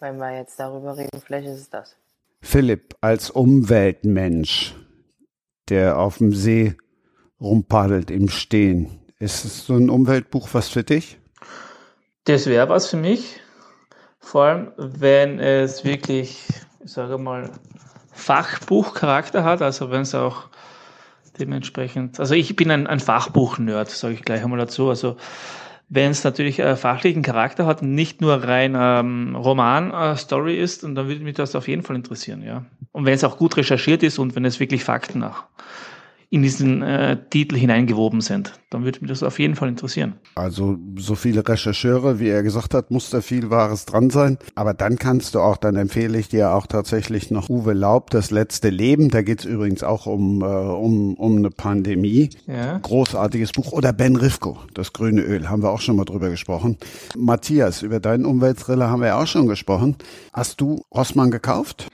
[SPEAKER 3] wenn wir jetzt darüber reden, vielleicht ist es das.
[SPEAKER 2] Philipp, als Umweltmensch, der auf dem See rumpaddelt im Stehen, ist es so ein Umweltbuch was für dich?
[SPEAKER 4] Das wäre was für mich. Vor allem, wenn es wirklich, ich sage mal, Fachbuchcharakter hat, also wenn es auch dementsprechend, also ich bin ein, ein Fachbuch-Nerd, sage ich gleich einmal dazu. Also wenn es natürlich äh, fachlichen Charakter hat, nicht nur rein ähm, Roman-Story ist, und dann würde mich das auf jeden Fall interessieren, ja. Und wenn es auch gut recherchiert ist und wenn es wirklich Fakten nach in diesen äh, Titel hineingewoben sind, dann würde mich das auf jeden Fall interessieren.
[SPEAKER 2] Also so viele Rechercheure, wie er gesagt hat, muss da viel Wahres dran sein. Aber dann kannst du auch, dann empfehle ich dir auch tatsächlich noch Uwe Laub, das letzte Leben. Da geht's übrigens auch um, äh, um, um eine Pandemie.
[SPEAKER 4] Ja.
[SPEAKER 2] Großartiges Buch. Oder Ben Rifko, das grüne Öl, haben wir auch schon mal drüber gesprochen. Matthias, über deinen Umweltthriller haben wir ja auch schon gesprochen. Hast du Rossmann gekauft?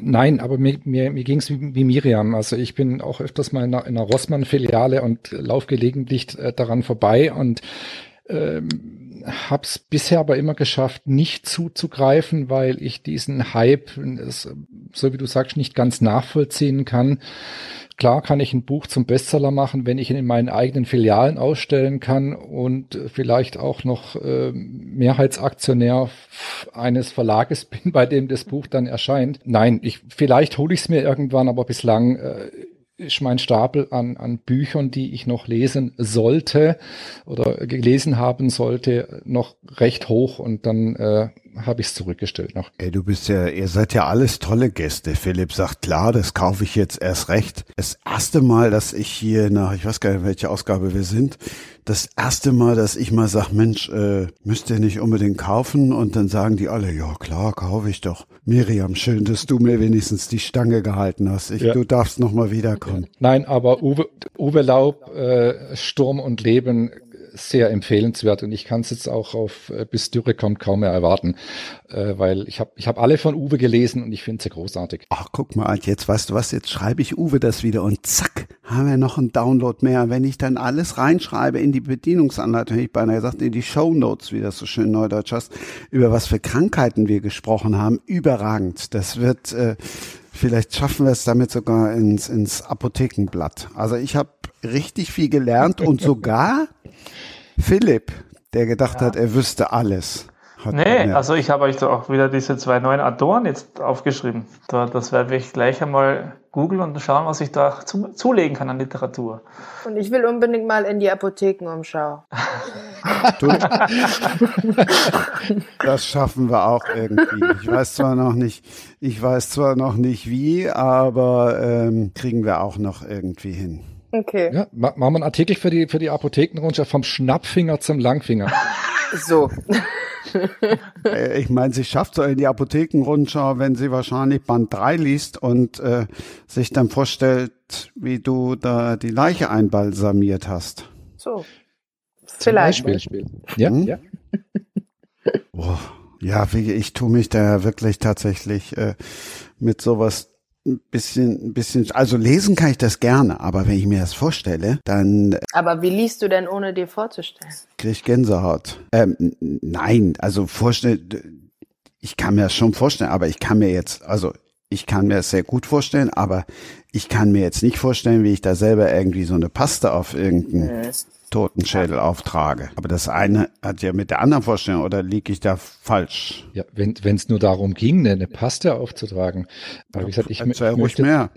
[SPEAKER 5] Nein, aber mir, mir, mir ging es wie, wie Miriam. Also ich bin auch öfters mal in einer, in einer Rossmann-Filiale und lauf gelegentlich äh, daran vorbei und ähm, habe es bisher aber immer geschafft, nicht zuzugreifen, weil ich diesen Hype, so wie du sagst, nicht ganz nachvollziehen kann. Klar kann ich ein Buch zum Bestseller machen, wenn ich ihn in meinen eigenen Filialen ausstellen kann und vielleicht auch noch äh, Mehrheitsaktionär eines Verlages bin, bei dem das Buch dann erscheint. Nein, ich vielleicht hole ich es mir irgendwann, aber bislang äh, ist mein Stapel an, an Büchern, die ich noch lesen sollte oder gelesen haben sollte, noch recht hoch und dann äh, habe ich es zurückgestellt noch.
[SPEAKER 2] Ey, du bist ja, ihr seid ja alles tolle Gäste. Philipp sagt, klar, das kaufe ich jetzt erst recht. Das erste Mal, dass ich hier nach, ich weiß gar nicht, welche Ausgabe wir sind, das erste Mal, dass ich mal sag, Mensch, äh, müsst ihr nicht unbedingt kaufen? Und dann sagen die alle, ja klar, kaufe ich doch. Miriam, schön, dass du mir wenigstens die Stange gehalten hast. Ich,
[SPEAKER 5] Ja.
[SPEAKER 2] Du darfst noch mal wiederkommen.
[SPEAKER 5] Nein, aber Uwe, Uwe Laub, äh, Sturm und Leben, sehr empfehlenswert und ich kann es jetzt auch auf äh, bis Dürre kommt kaum mehr erwarten, äh, weil ich habe ich hab alle von Uwe gelesen und ich finde sie großartig.
[SPEAKER 2] Ach, guck mal, jetzt weißt du was, jetzt schreibe ich Uwe das wieder und zack, haben wir noch einen Download mehr. Wenn ich dann alles reinschreibe in die Bedienungsanleitung, hätte ich beinahe gesagt, in die Show Notes, wie das so schön neudeutsch heißt, über was für Krankheiten wir gesprochen haben, überragend. Das wird, äh, vielleicht schaffen wir es damit sogar ins, ins Apothekenblatt. Also ich habe richtig viel gelernt und sogar Philipp, der gedacht hat, er wüsste alles. Hat
[SPEAKER 4] Nee,
[SPEAKER 2] gelernt.
[SPEAKER 4] also ich habe euch da auch wieder diese zwei neuen Autoren jetzt aufgeschrieben. Da, das werde ich gleich einmal googeln und schauen, was ich da zu, zulegen kann an Literatur.
[SPEAKER 3] Und ich will unbedingt mal in die Apothekenumschau.
[SPEAKER 2] Du, das schaffen wir auch irgendwie. Ich weiß zwar noch nicht, ich weiß zwar noch nicht wie, aber ähm, kriegen wir auch noch irgendwie hin.
[SPEAKER 3] Okay.
[SPEAKER 5] Ja, ma machen wir einen Artikel für die für die Apothekenrundschau vom Schnappfinger zum Langfinger.
[SPEAKER 3] So.
[SPEAKER 2] Äh, Ich meine, sie schafft so in die Apothekenrundschau, wenn sie wahrscheinlich Band 3 liest und äh, sich dann vorstellt, wie du da die Leiche einbalsamiert hast.
[SPEAKER 3] So.
[SPEAKER 5] Zum
[SPEAKER 3] Vielleicht.
[SPEAKER 5] Beispiel. Ja,
[SPEAKER 2] Hm?
[SPEAKER 5] ja.
[SPEAKER 2] Boah. Ja, wie, ich tue mich da wirklich tatsächlich äh, mit sowas ein bisschen, ein bisschen, also lesen kann ich das gerne, aber wenn ich mir das vorstelle, dann
[SPEAKER 3] Aber wie liest du denn, ohne dir vorzustellen?
[SPEAKER 2] kriege ich Gänsehaut. Ähm, nein, also vorstellen, ich kann mir das schon vorstellen, aber ich kann mir jetzt, also ich kann mir das sehr gut vorstellen, aber ich kann mir jetzt nicht vorstellen, wie ich da selber irgendwie so eine Paste auf irgendeinen Totenschädel auftrage. Aber das eine hat ja mit der anderen Vorstellung, oder liege ich da falsch?
[SPEAKER 5] Ja, wenn es nur darum ging, eine, eine Paste aufzutragen. Aber wie gesagt, ich,
[SPEAKER 2] Erzähl
[SPEAKER 5] ich
[SPEAKER 2] ruhig
[SPEAKER 5] möchte,
[SPEAKER 2] mehr.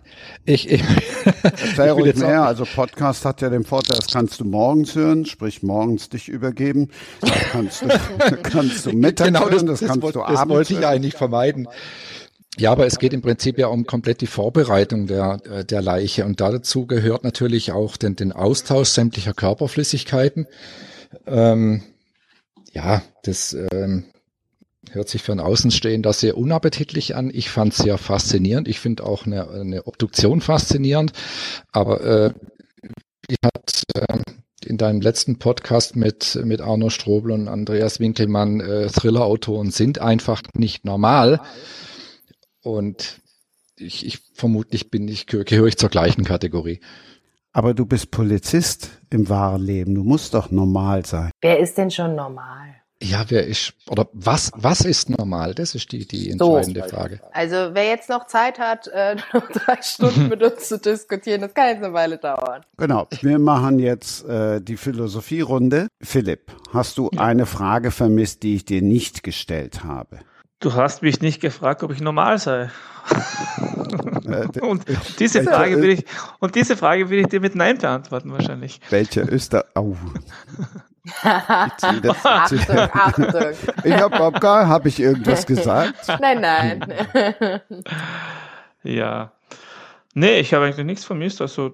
[SPEAKER 5] Ich, ich,
[SPEAKER 2] Erzähl
[SPEAKER 5] ich
[SPEAKER 2] ruhig mehr. Also Podcast hat ja den Vorteil, das kannst du morgens hören, sprich morgens dich übergeben. Das kannst du, kannst du mittags
[SPEAKER 5] genau, das,
[SPEAKER 2] hören, das,
[SPEAKER 5] das,
[SPEAKER 2] kannst
[SPEAKER 5] wollte-
[SPEAKER 2] du
[SPEAKER 5] das
[SPEAKER 2] abends
[SPEAKER 5] wollte ich eigentlich vermeiden. Ja, aber es geht im Prinzip ja um komplett die Vorbereitung der, äh, der Leiche. Und dazu gehört natürlich auch den, den Austausch sämtlicher Körperflüssigkeiten. Ähm, ja, das ähm, hört sich für einen Außenstehender sehr unappetitlich an. Ich fand es sehr faszinierend. Ich finde auch eine, eine Obduktion faszinierend. Aber äh, wie hat ähm, in deinem letzten Podcast mit, mit Arno Strobel und Andreas Winkelmann, äh, Thriller-Autoren sind einfach nicht normal. Und ich, ich vermutlich bin ich, gehö- gehöre ich zur gleichen Kategorie.
[SPEAKER 2] Aber du bist Polizist im wahren Leben. Du musst doch normal sein.
[SPEAKER 3] Wer ist denn schon normal?
[SPEAKER 5] Ja, wer ist, oder was, was ist normal? Das ist die, die
[SPEAKER 3] So.
[SPEAKER 5] entscheidende Frage.
[SPEAKER 3] Also wer jetzt noch Zeit hat, äh, noch drei Stunden mit uns zu diskutieren, das kann jetzt eine Weile dauern.
[SPEAKER 2] Genau. Wir machen jetzt äh, die Philosophierunde. Philipp, hast du eine Frage vermisst, die ich dir nicht gestellt habe?
[SPEAKER 4] Du hast mich nicht gefragt, ob ich normal sei.
[SPEAKER 2] Äh,
[SPEAKER 4] Und diese Frage will ich, und diese Frage will ich dir mit Nein beantworten wahrscheinlich.
[SPEAKER 2] welcher Öster... Oh. Zieh-
[SPEAKER 3] Achtung, Achtung.
[SPEAKER 2] Ich hab überhaupt gar, habe ich irgendwas gesagt?
[SPEAKER 3] Nein, nein.
[SPEAKER 4] Ja. Nee, ich habe eigentlich nichts vermisst. Also,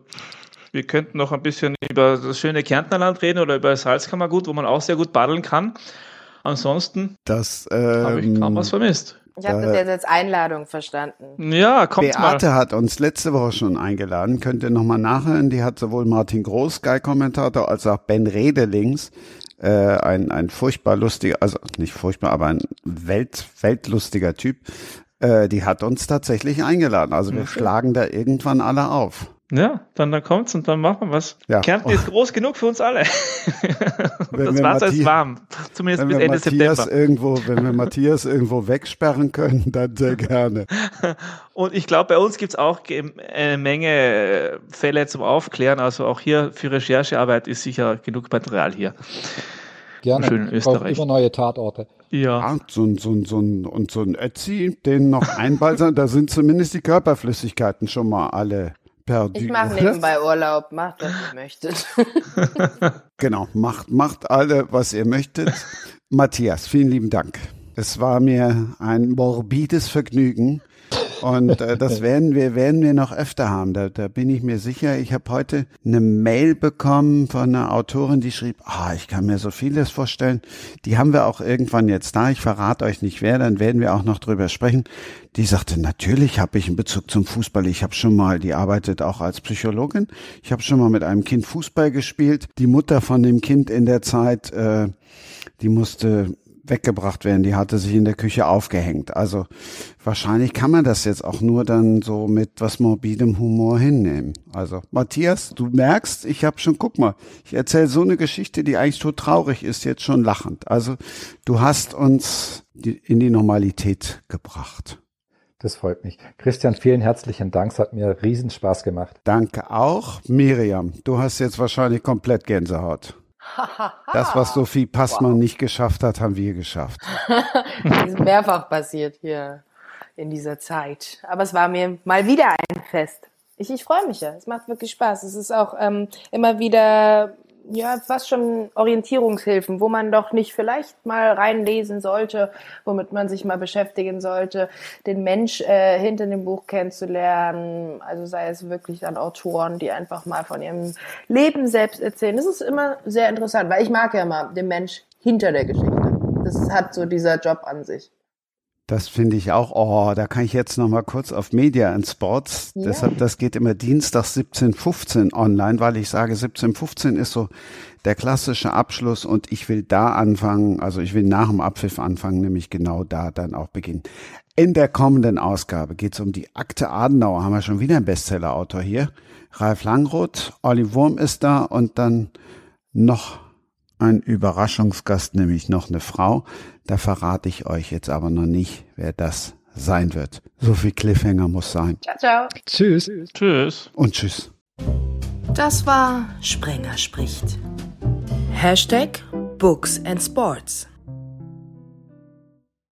[SPEAKER 4] wir könnten noch ein bisschen über das schöne Kärntnerland reden oder über das Salzkammergut, wo man auch sehr gut paddeln kann. Ansonsten
[SPEAKER 2] Das
[SPEAKER 4] habe ich kaum
[SPEAKER 2] ähm,
[SPEAKER 4] was vermisst.
[SPEAKER 3] Ich habe das jetzt als Einladung verstanden.
[SPEAKER 4] Ja, kommt mal.
[SPEAKER 2] Beate hat uns letzte Woche schon eingeladen. Könnt ihr nochmal nachhören. Die hat sowohl Martin Groß, Sky-Kommentator, als auch Ben Redelings, äh, ein, ein furchtbar lustiger, also nicht furchtbar, aber ein Welt, weltlustiger Typ. Äh, die hat uns tatsächlich eingeladen. Also wir schlagen da irgendwann alle auf.
[SPEAKER 4] Ja, dann, dann kommt's und dann machen wir was.
[SPEAKER 2] Ja.
[SPEAKER 4] Kärnten ist groß genug für uns alle.
[SPEAKER 2] Wenn
[SPEAKER 4] das Wasser ist warm. Zumindest
[SPEAKER 2] Wenn
[SPEAKER 4] bis
[SPEAKER 2] wir
[SPEAKER 4] Ende
[SPEAKER 2] Matthias
[SPEAKER 4] September.
[SPEAKER 2] irgendwo, wenn wir Matthias irgendwo wegsperren können, dann sehr gerne.
[SPEAKER 4] Und ich glaube, bei uns gibt's auch eine Menge äh, Fälle zum Aufklären. Also auch hier für Recherchearbeit ist sicher genug Material hier.
[SPEAKER 5] Gerne.
[SPEAKER 4] Schön in
[SPEAKER 5] Ich brauche
[SPEAKER 4] Österreich.
[SPEAKER 5] immer neue Tatorte.
[SPEAKER 4] Ja.
[SPEAKER 2] Ja, so ein, so ein, so ein, und so ein Ötzi, den noch einbalsam, da sind zumindest die Körperflüssigkeiten schon mal alle perdu.
[SPEAKER 3] Ich mache nebenbei Urlaub. Macht, was ihr möchtet.
[SPEAKER 2] Genau, macht, macht alle, was ihr möchtet. Matthias, vielen lieben Dank. Es war mir ein morbides Vergnügen. Und äh, das werden wir, werden wir noch öfter haben. Da, da bin ich mir sicher. Ich habe heute eine Mail bekommen von einer Autorin, die schrieb, ah, ich kann mir so vieles vorstellen. Die haben wir auch irgendwann jetzt da. Ich verrate euch nicht wer, dann werden wir auch noch drüber sprechen. Die sagte, natürlich habe ich einen Bezug zum Fußball. Ich habe schon mal, die arbeitet auch als Psychologin. Ich habe schon mal mit einem Kind Fußball gespielt. Die Mutter von dem Kind in der Zeit, äh, die musste weggebracht werden. Die hatte sich in der Küche aufgehängt. Also wahrscheinlich kann man das jetzt auch nur dann so mit was morbidem Humor hinnehmen. Also Matthias, du merkst, ich habe schon, guck mal, ich erzähle so eine Geschichte, die eigentlich so traurig ist, jetzt schon lachend. Also du hast uns in die Normalität gebracht.
[SPEAKER 5] Das freut mich. Christian, vielen herzlichen Dank. Es hat mir riesen Spaß gemacht.
[SPEAKER 2] Danke auch. Miriam, du hast jetzt wahrscheinlich komplett Gänsehaut. Das, was Sophie Passmann nicht geschafft hat, haben wir geschafft.
[SPEAKER 3] Das ist mehrfach passiert hier in dieser Zeit. Aber es war mir mal wieder ein Fest. Ich, ich freue mich ja. Es macht wirklich Spaß. Es ist auch ähm, immer wieder, ja, fast schon Orientierungshilfen, wo man doch nicht vielleicht mal reinlesen sollte, womit man sich mal beschäftigen sollte, den Mensch äh, hinter dem Buch kennenzulernen. Also sei es wirklich dann Autoren, die einfach mal von ihrem Leben selbst erzählen. Das ist immer sehr interessant, weil ich mag ja mal den Mensch hinter der Geschichte. Das hat so dieser Job an sich.
[SPEAKER 2] Das finde ich auch. Oh, da kann ich jetzt noch mal kurz auf Media and Sports.
[SPEAKER 3] Ja.
[SPEAKER 2] Deshalb, das geht immer Dienstag 17.15 online, weil ich sage, 17.15 ist so der klassische Abschluss und ich will da anfangen, also ich will nach dem Abpfiff anfangen, nämlich genau da dann auch beginnen. In der kommenden Ausgabe geht es um die Akte Adenauer. Haben wir schon wieder einen Bestseller-Autor hier. Ralf Langroth, Olli Wurm ist da und dann noch ein Überraschungsgast, nämlich noch eine Frau. Da verrate ich euch jetzt aber noch nicht, wer das sein wird. So viel Cliffhanger muss sein.
[SPEAKER 6] Ciao, ciao.
[SPEAKER 5] Tschüss.
[SPEAKER 4] Tschüss.
[SPEAKER 2] Und tschüss.
[SPEAKER 3] Das war Sprenger spricht. Hashtag Books and Sports.